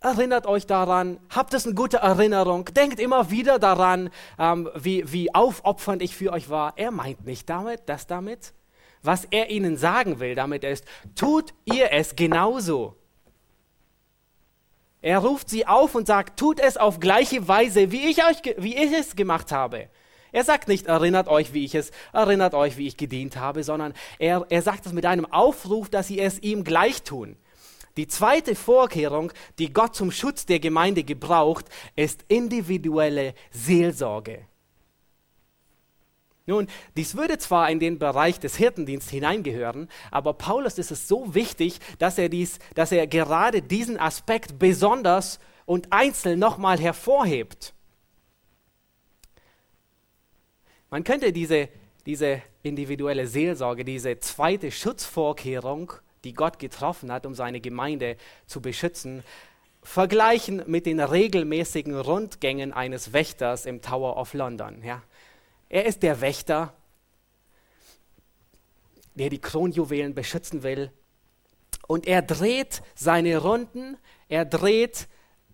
erinnert euch daran, habt es eine gute Erinnerung, denkt immer wieder daran, ähm, wie, wie aufopfernd ich für euch war. Er meint nicht damit, das damit. Was er ihnen sagen will damit ist, tut ihr es genauso. Er ruft sie auf und sagt, tut es auf gleiche Weise, wie ich, euch, wie ich es gemacht habe. Er sagt nicht, erinnert euch, wie ich es, erinnert euch, wie ich gedient habe, sondern er, er sagt es mit einem Aufruf, dass sie es ihm gleich tun. Die zweite Vorkehrung, die Gott zum Schutz der Gemeinde gebraucht, ist individuelle Seelsorge. Nun, dies würde zwar in den Bereich des Hirtendienstes hineingehören, aber Paulus ist es so wichtig, dass er, dies, dass er gerade diesen Aspekt besonders und einzeln nochmal hervorhebt. Man könnte diese, diese individuelle Seelsorge, diese zweite Schutzvorkehrung, die Gott getroffen hat, um seine Gemeinde zu beschützen, vergleichen mit den regelmäßigen Rundgängen eines Wächters im Tower of London. Ja. Er ist der Wächter, der die Kronjuwelen beschützen will. Und er dreht seine Runden, er dreht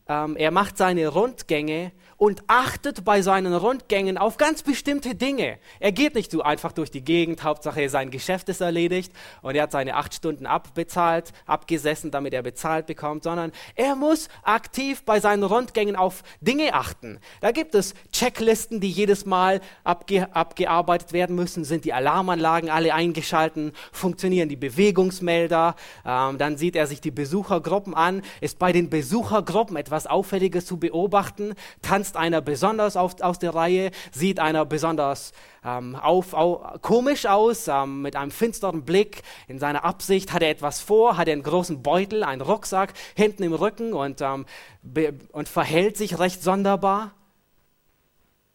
ähm, er macht seine Rundgänge und achtet bei seinen Rundgängen auf ganz bestimmte Dinge. Er geht nicht so einfach durch die Gegend, Hauptsache sein Geschäft ist erledigt und er hat seine acht Stunden abbezahlt, abgesessen, damit er bezahlt bekommt, sondern er muss aktiv bei seinen Rundgängen auf Dinge achten. Da gibt es Checklisten, die jedes Mal abge abgearbeitet werden müssen. Sind die Alarmanlagen alle eingeschalten? Funktionieren die Bewegungsmelder? Ähm, dann sieht er sich die Besuchergruppen an. Ist bei den Besuchergruppen etwas Auffälliges zu beobachten? Tanzt tanzt einer besonders auf, aus der Reihe, sieht einer besonders ähm, auf, auf, komisch aus, ähm, mit einem finsteren Blick. In seiner Absicht hat er etwas vor, hat er einen großen Beutel, einen Rucksack hinten im Rücken und, ähm, und verhält sich recht sonderbar.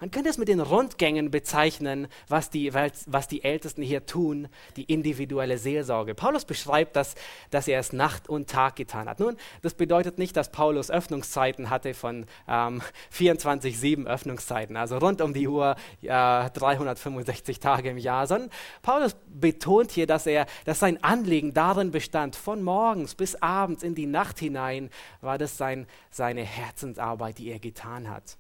Man könnte es mit den Rundgängen bezeichnen, was die, was die Ältesten hier tun, die individuelle Seelsorge. Paulus beschreibt das, dass er es Nacht und Tag getan hat. Nun, das bedeutet nicht, dass Paulus Öffnungszeiten hatte von ähm, 24-7 Öffnungszeiten, also rund um die Uhr äh, 365 Tage im Jahr, sondern Paulus betont hier, dass, er, dass sein Anliegen darin bestand, von morgens bis abends in die Nacht hinein war das sein, seine Herzensarbeit, die er getan hat.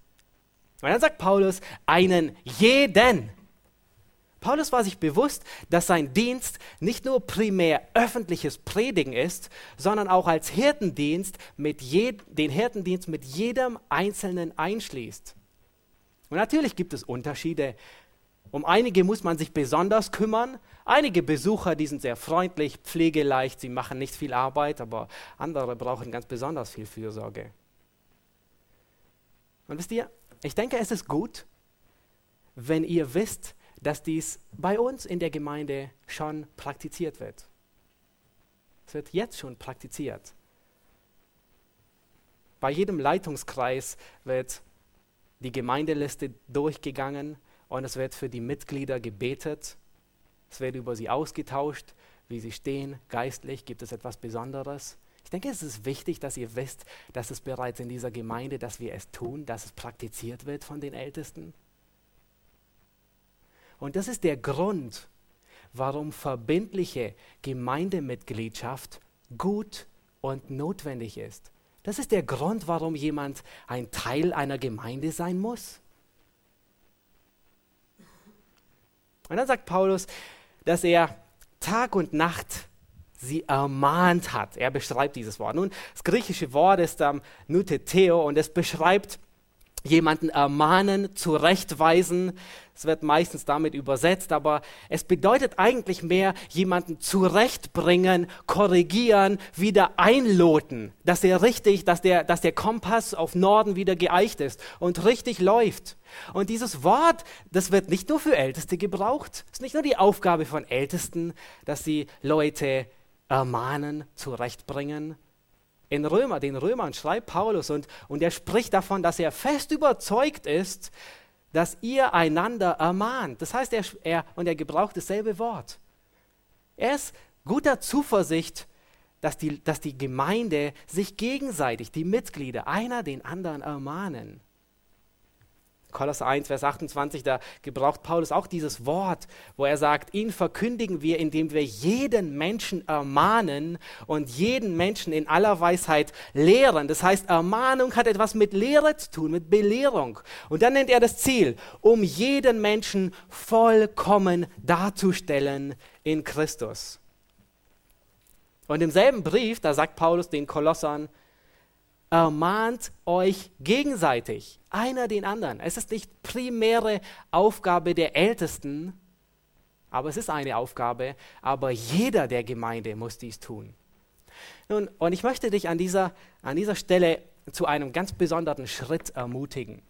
Und dann sagt Paulus, einen jeden. Paulus war sich bewusst, dass sein Dienst nicht nur primär öffentliches Predigen ist, sondern auch als Hirtendienst mit je, den Hirtendienst mit jedem Einzelnen einschließt. Und natürlich gibt es Unterschiede. Um einige muss man sich besonders kümmern. Einige Besucher, die sind sehr freundlich, pflegeleicht, sie machen nicht viel Arbeit, aber andere brauchen ganz besonders viel Fürsorge. Und wisst ihr, ich denke, es ist gut, wenn ihr wisst, dass dies bei uns in der Gemeinde schon praktiziert wird. Es wird jetzt schon praktiziert. Bei jedem Leitungskreis wird die Gemeindeliste durchgegangen und es wird für die Mitglieder gebetet. Es wird über sie ausgetauscht, wie sie stehen, geistlich, gibt es etwas Besonderes. Ich denke, es ist wichtig, dass ihr wisst, dass es bereits in dieser Gemeinde, dass wir es tun, dass es praktiziert wird von den Ältesten. Und das ist der Grund, warum verbindliche Gemeindemitgliedschaft gut und notwendig ist. Das ist der Grund, warum jemand ein Teil einer Gemeinde sein muss. Und dann sagt Paulus, dass er Tag und Nacht sie ermahnt hat. Er beschreibt dieses Wort. Nun, das griechische Wort ist ähm, Nuteteo und es beschreibt jemanden ermahnen, zurechtweisen. Es wird meistens damit übersetzt, aber es bedeutet eigentlich mehr jemanden zurechtbringen, korrigieren, wieder einloten, dass er richtig, dass der, dass der Kompass auf Norden wieder geeicht ist und richtig läuft. Und dieses Wort, das wird nicht nur für Älteste gebraucht. Es ist nicht nur die Aufgabe von Ältesten, dass sie Leute ermahnen, zurechtbringen. In Römer, den Römern schreibt Paulus und, und er spricht davon, dass er fest überzeugt ist, dass ihr einander ermahnt. Das heißt, er, er, und er gebraucht dasselbe Wort. Er ist guter Zuversicht, dass die, dass die Gemeinde sich gegenseitig, die Mitglieder, einer den anderen ermahnen. Kolosser 1, Vers 28, da gebraucht Paulus auch dieses Wort, wo er sagt, ihn verkündigen wir, indem wir jeden Menschen ermahnen und jeden Menschen in aller Weisheit lehren. Das heißt, Ermahnung hat etwas mit Lehre zu tun, mit Belehrung. Und dann nennt er das Ziel, um jeden Menschen vollkommen darzustellen in Christus. Und im selben Brief, da sagt Paulus den Kolossern, ermahnt euch gegenseitig, einer den anderen. Es ist nicht primäre Aufgabe der Ältesten, aber es ist eine Aufgabe, aber jeder der Gemeinde muss dies tun. Nun, und ich möchte dich an dieser, an dieser Stelle zu einem ganz besonderen Schritt ermutigen.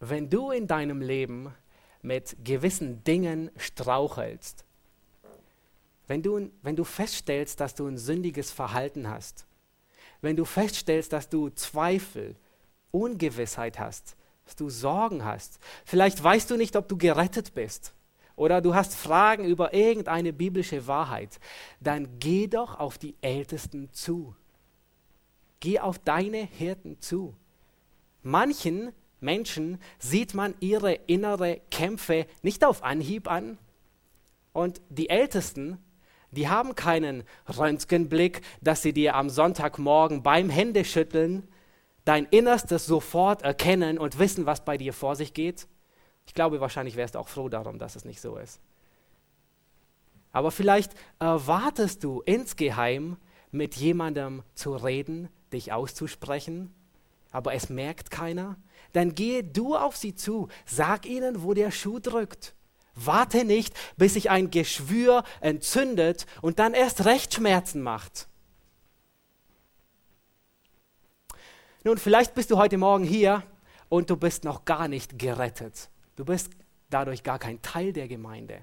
Wenn du in deinem Leben mit gewissen Dingen strauchelst, wenn du, wenn du feststellst, dass du ein sündiges Verhalten hast, wenn du feststellst, dass du Zweifel, Ungewissheit hast, dass du Sorgen hast, vielleicht weißt du nicht, ob du gerettet bist oder du hast Fragen über irgendeine biblische Wahrheit, dann geh doch auf die Ältesten zu. Geh auf deine Hirten zu. Manchen Menschen sieht man ihre innere Kämpfe nicht auf Anhieb an und die Ältesten Die haben keinen Röntgenblick, dass sie dir am Sonntagmorgen beim Händeschütteln dein Innerstes sofort erkennen und wissen, was bei dir vor sich geht. Ich glaube, wahrscheinlich wärst du auch froh darum, dass es nicht so ist. Aber vielleicht erwartest du insgeheim mit jemandem zu reden, dich auszusprechen, aber es merkt keiner. Dann gehe du auf sie zu, sag ihnen, wo der Schuh drückt. Warte nicht, bis sich ein Geschwür entzündet und dann erst recht Schmerzen macht. Nun, vielleicht bist du heute Morgen hier und du bist noch gar nicht gerettet. Du bist dadurch gar kein Teil der Gemeinde.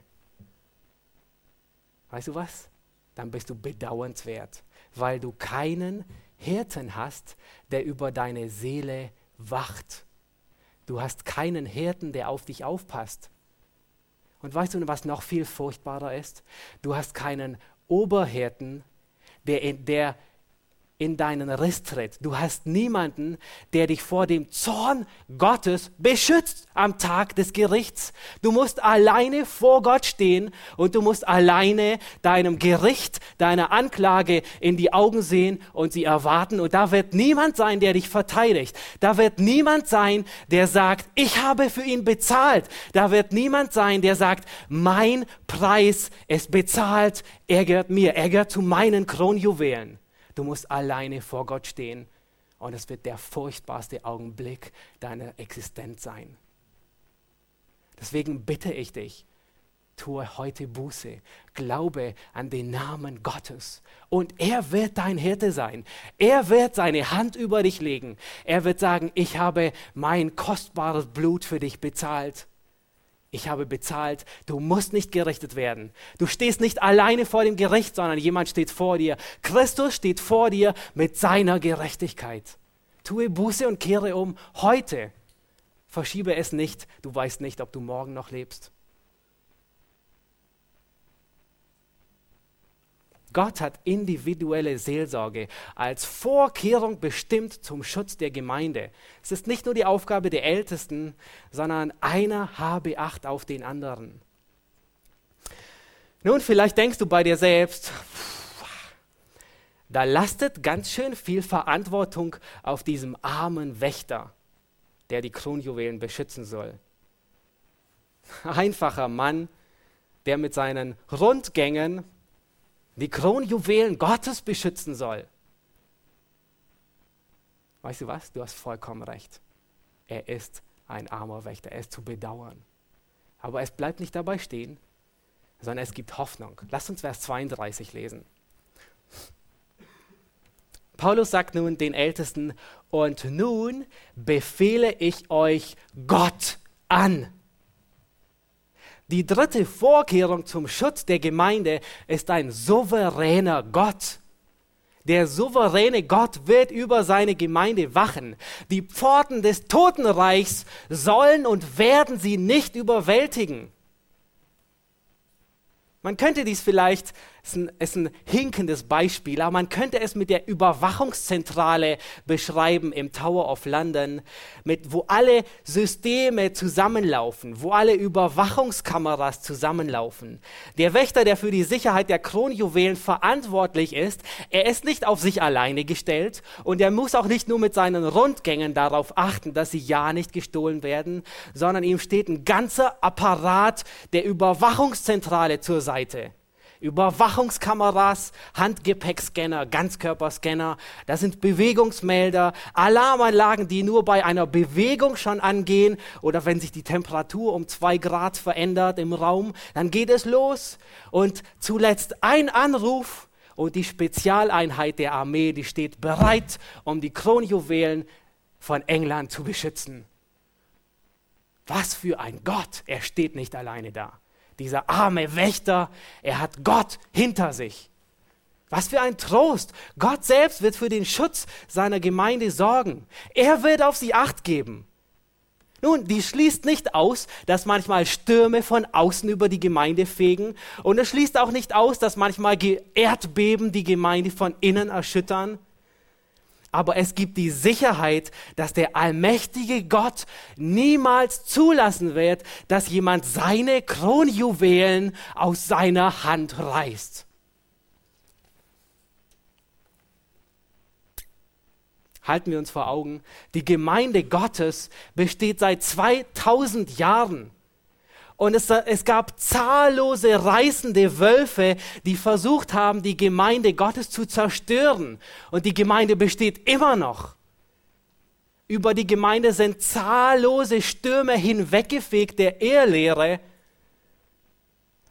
Weißt du was? Dann bist du bedauernswert, weil du keinen Hirten hast, der über deine Seele wacht. Du hast keinen Hirten, der auf dich aufpasst. Und weißt du, was noch viel furchtbarer ist? Du hast keinen Oberhirten, der, der in deinen Riss tritt. Du hast niemanden, der dich vor dem Zorn Gottes beschützt am Tag des Gerichts. Du musst alleine vor Gott stehen und du musst alleine deinem Gericht, deiner Anklage in die Augen sehen und sie erwarten. Und da wird niemand sein, der dich verteidigt. Da wird niemand sein, der sagt, ich habe für ihn bezahlt. Da wird niemand sein, der sagt, mein Preis ist bezahlt. Er gehört mir. Er gehört zu meinen Kronjuwelen. Du musst alleine vor Gott stehen und es wird der furchtbarste Augenblick deiner Existenz sein. Deswegen bitte ich dich, tue heute Buße, glaube an den Namen Gottes und er wird dein Hirte sein. Er wird seine Hand über dich legen. Er wird sagen, ich habe mein kostbares Blut für dich bezahlt ich habe bezahlt, du musst nicht gerichtet werden. Du stehst nicht alleine vor dem Gericht, sondern jemand steht vor dir. Christus steht vor dir mit seiner Gerechtigkeit. Tue Buße und kehre um heute. Verschiebe es nicht, du weißt nicht, ob du morgen noch lebst. Gott hat individuelle Seelsorge als Vorkehrung bestimmt zum Schutz der Gemeinde. Es ist nicht nur die Aufgabe der Ältesten, sondern einer habe Acht auf den anderen. Nun, vielleicht denkst du bei dir selbst, da lastet ganz schön viel Verantwortung auf diesem armen Wächter, der die Kronjuwelen beschützen soll. Einfacher Mann, der mit seinen Rundgängen die Kronjuwelen Gottes beschützen soll. Weißt du was? Du hast vollkommen recht. Er ist ein armer Wächter, er ist zu bedauern. Aber es bleibt nicht dabei stehen, sondern es gibt Hoffnung. Lass uns Vers 32 lesen. Paulus sagt nun den Ältesten, und nun befehle ich euch Gott an die dritte Vorkehrung zum Schutz der Gemeinde ist ein souveräner Gott. Der souveräne Gott wird über seine Gemeinde wachen. Die Pforten des Totenreichs sollen und werden sie nicht überwältigen. Man könnte dies vielleicht, ist, ein, ist ein hinkendes Beispiel, aber man könnte es mit der Überwachungszentrale beschreiben im Tower of London, mit, wo alle Systeme zusammenlaufen, wo alle Überwachungskameras zusammenlaufen. Der Wächter, der für die Sicherheit der Kronjuwelen verantwortlich ist, er ist nicht auf sich alleine gestellt und er muss auch nicht nur mit seinen Rundgängen darauf achten, dass sie ja nicht gestohlen werden, sondern ihm steht ein ganzer Apparat der Überwachungszentrale zur Seite Seite. Überwachungskameras, Handgepäckscanner, Ganzkörperscanner, das sind Bewegungsmelder, Alarmanlagen, die nur bei einer Bewegung schon angehen oder wenn sich die Temperatur um zwei Grad verändert im Raum, dann geht es los. Und zuletzt ein Anruf und die Spezialeinheit der Armee, die steht bereit, um die Kronjuwelen von England zu beschützen. Was für ein Gott, er steht nicht alleine da dieser arme Wächter, er hat Gott hinter sich. Was für ein Trost. Gott selbst wird für den Schutz seiner Gemeinde sorgen. Er wird auf sie acht geben. Nun, die schließt nicht aus, dass manchmal Stürme von außen über die Gemeinde fegen. Und es schließt auch nicht aus, dass manchmal Erdbeben die Gemeinde von innen erschüttern aber es gibt die Sicherheit, dass der allmächtige Gott niemals zulassen wird, dass jemand seine Kronjuwelen aus seiner Hand reißt. Halten wir uns vor Augen, die Gemeinde Gottes besteht seit 2000 Jahren. Und es, es, gab zahllose reißende Wölfe, die versucht haben, die Gemeinde Gottes zu zerstören. Und die Gemeinde besteht immer noch. Über die Gemeinde sind zahllose Stürme hinweggefegt der Ehrlehre.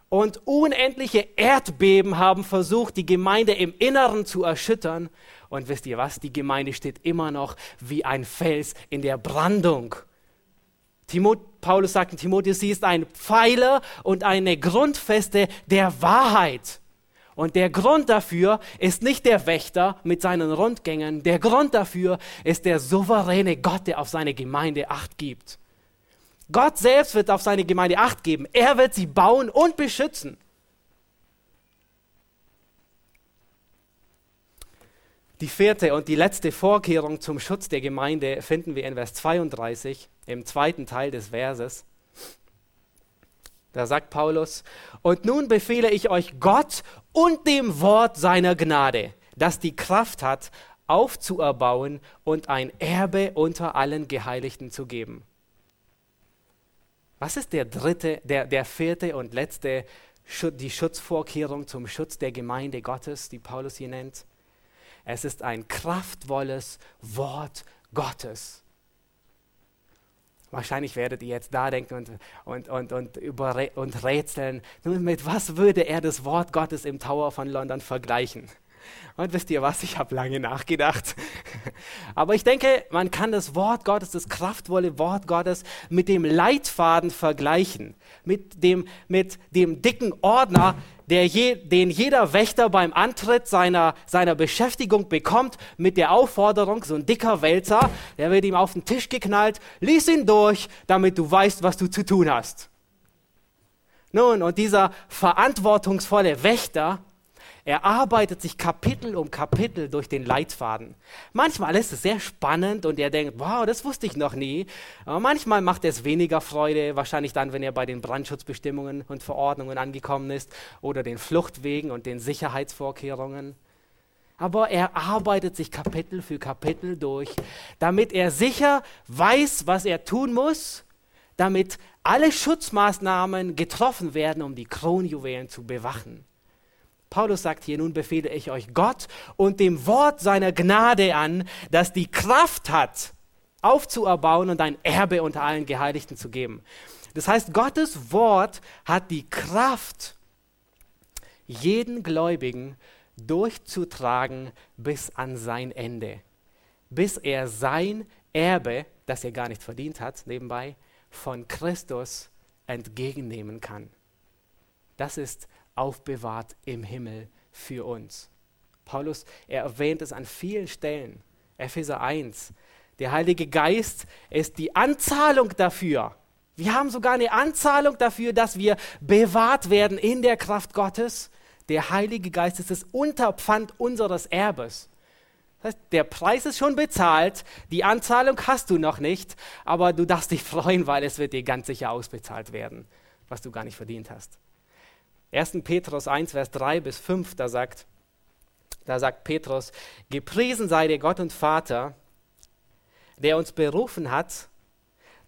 Und unendliche Erdbeben haben versucht, die Gemeinde im Inneren zu erschüttern. Und wisst ihr was? Die Gemeinde steht immer noch wie ein Fels in der Brandung. Timot Paulus sagt in Timotheus, sie ist ein Pfeiler und eine Grundfeste der Wahrheit. Und der Grund dafür ist nicht der Wächter mit seinen Rundgängen. Der Grund dafür ist der souveräne Gott, der auf seine Gemeinde Acht gibt. Gott selbst wird auf seine Gemeinde Acht geben. Er wird sie bauen und beschützen. Die vierte und die letzte Vorkehrung zum Schutz der Gemeinde finden wir in Vers 32 im zweiten Teil des Verses. Da sagt Paulus, und nun befehle ich euch Gott und dem Wort seiner Gnade, das die Kraft hat, aufzuerbauen und ein Erbe unter allen Geheiligten zu geben. Was ist der dritte, der, der vierte und letzte, die Schutzvorkehrung zum Schutz der Gemeinde Gottes, die Paulus hier nennt? Es ist ein kraftvolles Wort Gottes. Wahrscheinlich werdet ihr jetzt da denken und, und, und, und, über, und rätseln, nun mit was würde er das Wort Gottes im Tower von London vergleichen? Und wisst ihr was, ich habe lange nachgedacht. Aber ich denke, man kann das Wort Gottes, das kraftvolle Wort Gottes mit dem Leitfaden vergleichen, mit dem, mit dem dicken Ordner, je, den jeder Wächter beim Antritt seiner, seiner Beschäftigung bekommt, mit der Aufforderung, so ein dicker Wälzer, der wird ihm auf den Tisch geknallt, lies ihn durch, damit du weißt, was du zu tun hast. Nun, und dieser verantwortungsvolle Wächter, er arbeitet sich Kapitel um Kapitel durch den Leitfaden. Manchmal ist es sehr spannend und er denkt, wow, das wusste ich noch nie. Aber manchmal macht es weniger Freude, wahrscheinlich dann, wenn er bei den Brandschutzbestimmungen und Verordnungen angekommen ist oder den Fluchtwegen und den Sicherheitsvorkehrungen. Aber er arbeitet sich Kapitel für Kapitel durch, damit er sicher weiß, was er tun muss, damit alle Schutzmaßnahmen getroffen werden, um die Kronjuwelen zu bewachen. Paulus sagt hier, nun befehle ich euch Gott und dem Wort seiner Gnade an, das die Kraft hat, aufzuerbauen und ein Erbe unter allen Geheiligten zu geben. Das heißt, Gottes Wort hat die Kraft, jeden Gläubigen durchzutragen bis an sein Ende, bis er sein Erbe, das er gar nicht verdient hat, nebenbei, von Christus entgegennehmen kann. Das ist aufbewahrt im Himmel für uns. Paulus, er erwähnt es an vielen Stellen. Epheser 1. Der Heilige Geist ist die Anzahlung dafür. Wir haben sogar eine Anzahlung dafür, dass wir bewahrt werden in der Kraft Gottes. Der Heilige Geist ist das Unterpfand unseres Erbes. Das heißt, der Preis ist schon bezahlt, die Anzahlung hast du noch nicht, aber du darfst dich freuen, weil es wird dir ganz sicher ausbezahlt werden, was du gar nicht verdient hast. 1. Petrus 1, Vers 3 bis 5, da sagt, da sagt Petrus, gepriesen sei der Gott und Vater, der uns berufen hat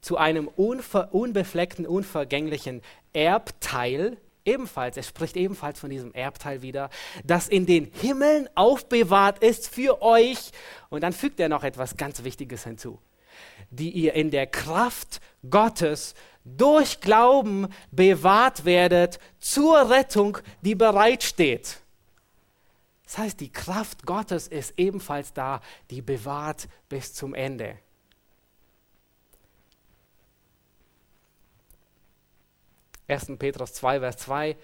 zu einem unbefleckten, unvergänglichen Erbteil, ebenfalls, er spricht ebenfalls von diesem Erbteil wieder, das in den Himmeln aufbewahrt ist für euch. Und dann fügt er noch etwas ganz Wichtiges hinzu, die ihr in der Kraft Gottes durch Glauben bewahrt werdet zur Rettung, die bereitsteht. Das heißt, die Kraft Gottes ist ebenfalls da, die bewahrt bis zum Ende. Ersten Petrus 2, Vers 2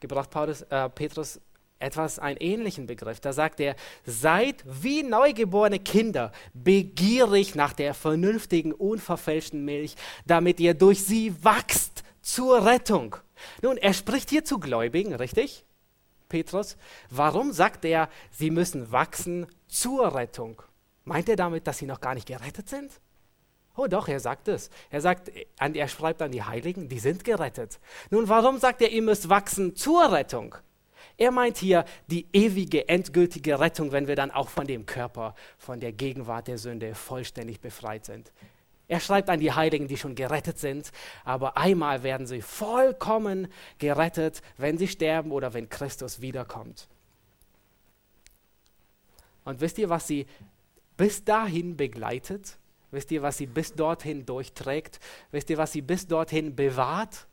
gebracht Paulus, äh, Petrus etwas einen ähnlichen Begriff. Da sagt er, seid wie neugeborene Kinder begierig nach der vernünftigen, unverfälschten Milch, damit ihr durch sie wachst zur Rettung. Nun, er spricht hier zu Gläubigen, richtig? Petrus. Warum sagt er, sie müssen wachsen zur Rettung? Meint er damit, dass sie noch gar nicht gerettet sind? Oh doch, er sagt es. Er sagt, er schreibt an die Heiligen, die sind gerettet. Nun, warum sagt er, ihr müsst wachsen zur Rettung? Er meint hier die ewige, endgültige Rettung, wenn wir dann auch von dem Körper, von der Gegenwart der Sünde vollständig befreit sind. Er schreibt an die Heiligen, die schon gerettet sind, aber einmal werden sie vollkommen gerettet, wenn sie sterben oder wenn Christus wiederkommt. Und wisst ihr, was sie bis dahin begleitet? Wisst ihr, was sie bis dorthin durchträgt? Wisst ihr, was sie bis dorthin bewahrt?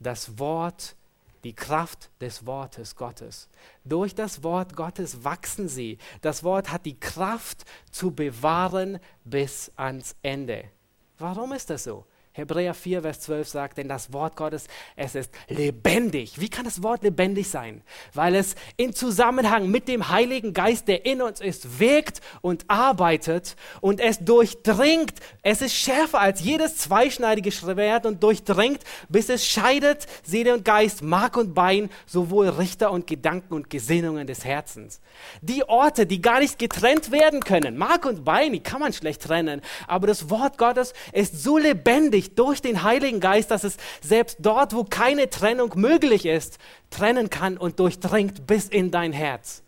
Das Wort, die Kraft des Wortes Gottes. Durch das Wort Gottes wachsen sie. Das Wort hat die Kraft zu bewahren bis ans Ende. Warum ist das so? Hebräer 4, Vers 12 sagt, denn das Wort Gottes, es ist lebendig. Wie kann das Wort lebendig sein? Weil es in Zusammenhang mit dem Heiligen Geist, der in uns ist, wirkt und arbeitet und es durchdringt. Es ist schärfer als jedes zweischneidige Schwert und durchdringt, bis es scheidet Seele und Geist, Mark und Bein, sowohl Richter und Gedanken und Gesinnungen des Herzens. Die Orte, die gar nicht getrennt werden können, Mark und Bein, die kann man schlecht trennen, aber das Wort Gottes ist so lebendig, dich durch den Heiligen Geist, dass es selbst dort, wo keine Trennung möglich ist, trennen kann und durchdringt bis in dein Herz.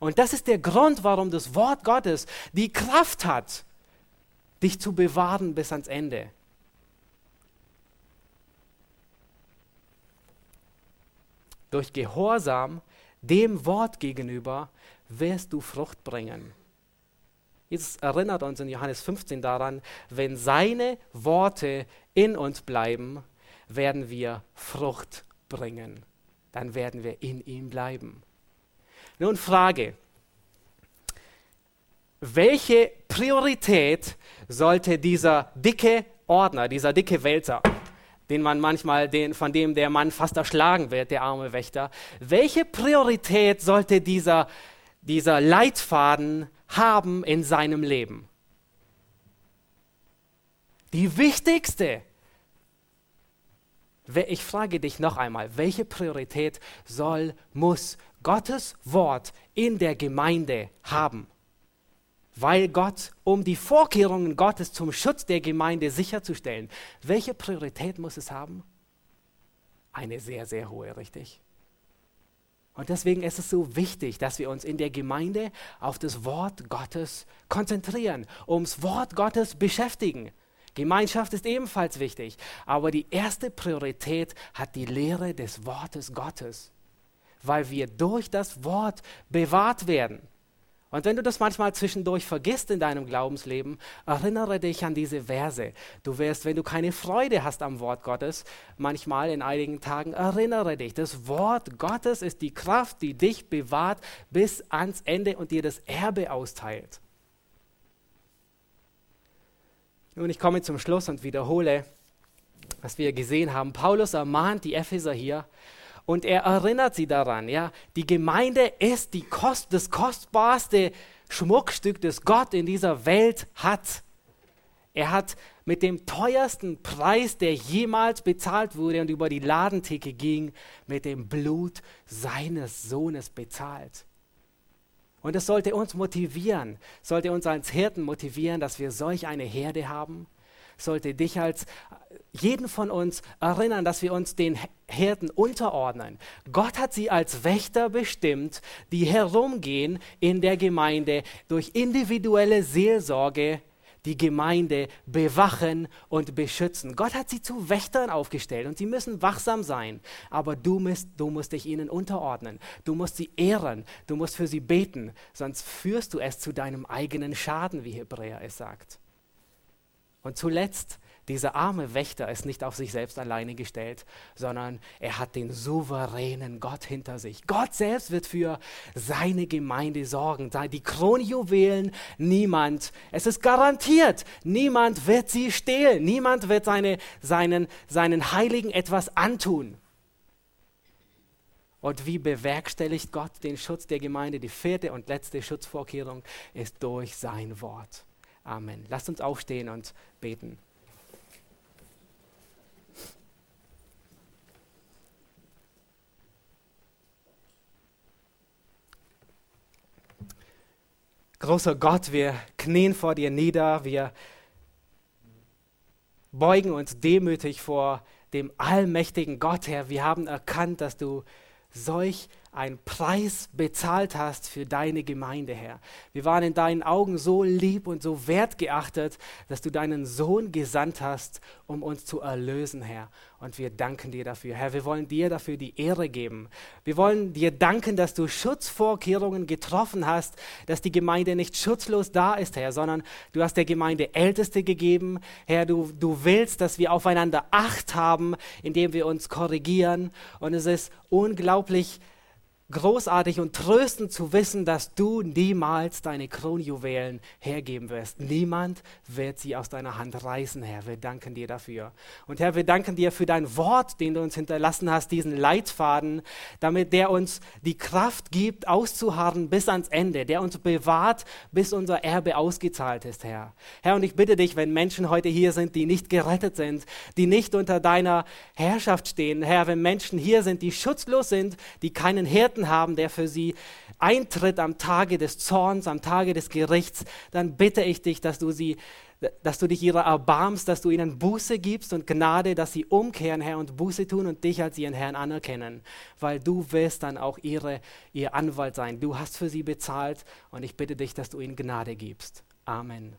Und das ist der Grund, warum das Wort Gottes die Kraft hat, dich zu bewahren bis ans Ende. Durch Gehorsam dem Wort gegenüber wirst du Frucht bringen. Jesus erinnert uns in Johannes 15 daran, wenn seine Worte in uns bleiben, werden wir Frucht bringen. Dann werden wir in ihm bleiben. Nun Frage, welche Priorität sollte dieser dicke Ordner, dieser dicke Wälzer, den man manchmal, den, von dem der Mann fast erschlagen wird, der arme Wächter, welche Priorität sollte dieser, dieser Leitfaden haben in seinem Leben. Die wichtigste. Ich frage dich noch einmal, welche Priorität soll, muss Gottes Wort in der Gemeinde haben? Weil Gott, um die Vorkehrungen Gottes zum Schutz der Gemeinde sicherzustellen, welche Priorität muss es haben? Eine sehr, sehr hohe, richtig? Und deswegen ist es so wichtig, dass wir uns in der Gemeinde auf das Wort Gottes konzentrieren, ums Wort Gottes beschäftigen. Gemeinschaft ist ebenfalls wichtig, aber die erste Priorität hat die Lehre des Wortes Gottes, weil wir durch das Wort bewahrt werden. Und wenn du das manchmal zwischendurch vergisst in deinem Glaubensleben, erinnere dich an diese Verse. Du wirst, wenn du keine Freude hast am Wort Gottes, manchmal in einigen Tagen, erinnere dich. Das Wort Gottes ist die Kraft, die dich bewahrt bis ans Ende und dir das Erbe austeilt. Nun, ich komme zum Schluss und wiederhole, was wir gesehen haben. Paulus ermahnt die Epheser hier, und er erinnert sie daran, ja, die Gemeinde ist die Kost, das kostbarste Schmuckstück, das Gott in dieser Welt hat. Er hat mit dem teuersten Preis, der jemals bezahlt wurde und über die Ladentheke ging, mit dem Blut seines Sohnes bezahlt. Und es sollte uns motivieren, sollte uns als Hirten motivieren, dass wir solch eine Herde haben, sollte dich als jeden von uns erinnern, dass wir uns den Hirten unterordnen. Gott hat sie als Wächter bestimmt, die herumgehen in der Gemeinde durch individuelle Seelsorge die Gemeinde bewachen und beschützen. Gott hat sie zu Wächtern aufgestellt und sie müssen wachsam sein. Aber du musst, du musst dich ihnen unterordnen. Du musst sie ehren. Du musst für sie beten. Sonst führst du es zu deinem eigenen Schaden, wie Hebräer es sagt. Und zuletzt, dieser arme Wächter ist nicht auf sich selbst alleine gestellt, sondern er hat den souveränen Gott hinter sich. Gott selbst wird für seine Gemeinde sorgen. Die Kronjuwelen, niemand, es ist garantiert, niemand wird sie stehlen, niemand wird seine, seinen, seinen Heiligen etwas antun. Und wie bewerkstelligt Gott den Schutz der Gemeinde? Die vierte und letzte Schutzvorkehrung ist durch sein Wort. Amen. Lasst uns aufstehen und beten. Großer Gott, wir knien vor dir nieder, wir beugen uns demütig vor dem allmächtigen Gott, Herr. Wir haben erkannt, dass du solch einen Preis bezahlt hast für deine Gemeinde, Herr. Wir waren in deinen Augen so lieb und so wertgeachtet, dass du deinen Sohn gesandt hast, um uns zu erlösen, Herr. Und wir danken dir dafür, Herr. Wir wollen dir dafür die Ehre geben. Wir wollen dir danken, dass du Schutzvorkehrungen getroffen hast, dass die Gemeinde nicht schutzlos da ist, Herr, sondern du hast der Gemeinde Älteste gegeben. Herr, du, du willst, dass wir aufeinander Acht haben, indem wir uns korrigieren. Und es ist unglaublich, großartig und tröstend zu wissen, dass du niemals deine Kronjuwelen hergeben wirst. Niemand wird sie aus deiner Hand reißen, Herr. Wir danken dir dafür. Und Herr, wir danken dir für dein Wort, den du uns hinterlassen hast, diesen Leitfaden, damit der uns die Kraft gibt, auszuharren bis ans Ende, der uns bewahrt, bis unser Erbe ausgezahlt ist, Herr. Herr, und ich bitte dich, wenn Menschen heute hier sind, die nicht gerettet sind, die nicht unter deiner Herrschaft stehen, Herr, wenn Menschen hier sind, die schutzlos sind, die keinen Hirten Hirten haben, der für sie eintritt am Tage des Zorns, am Tage des Gerichts, dann bitte ich dich, dass du sie dass du dich ihrer erbarmst, dass du ihnen Buße gibst und Gnade, dass sie umkehren, Herr, und Buße tun und dich als ihren Herrn anerkennen, weil du wirst dann auch ihre, ihr Anwalt sein. Du hast für sie bezahlt und ich bitte dich, dass du ihnen Gnade gibst. Amen.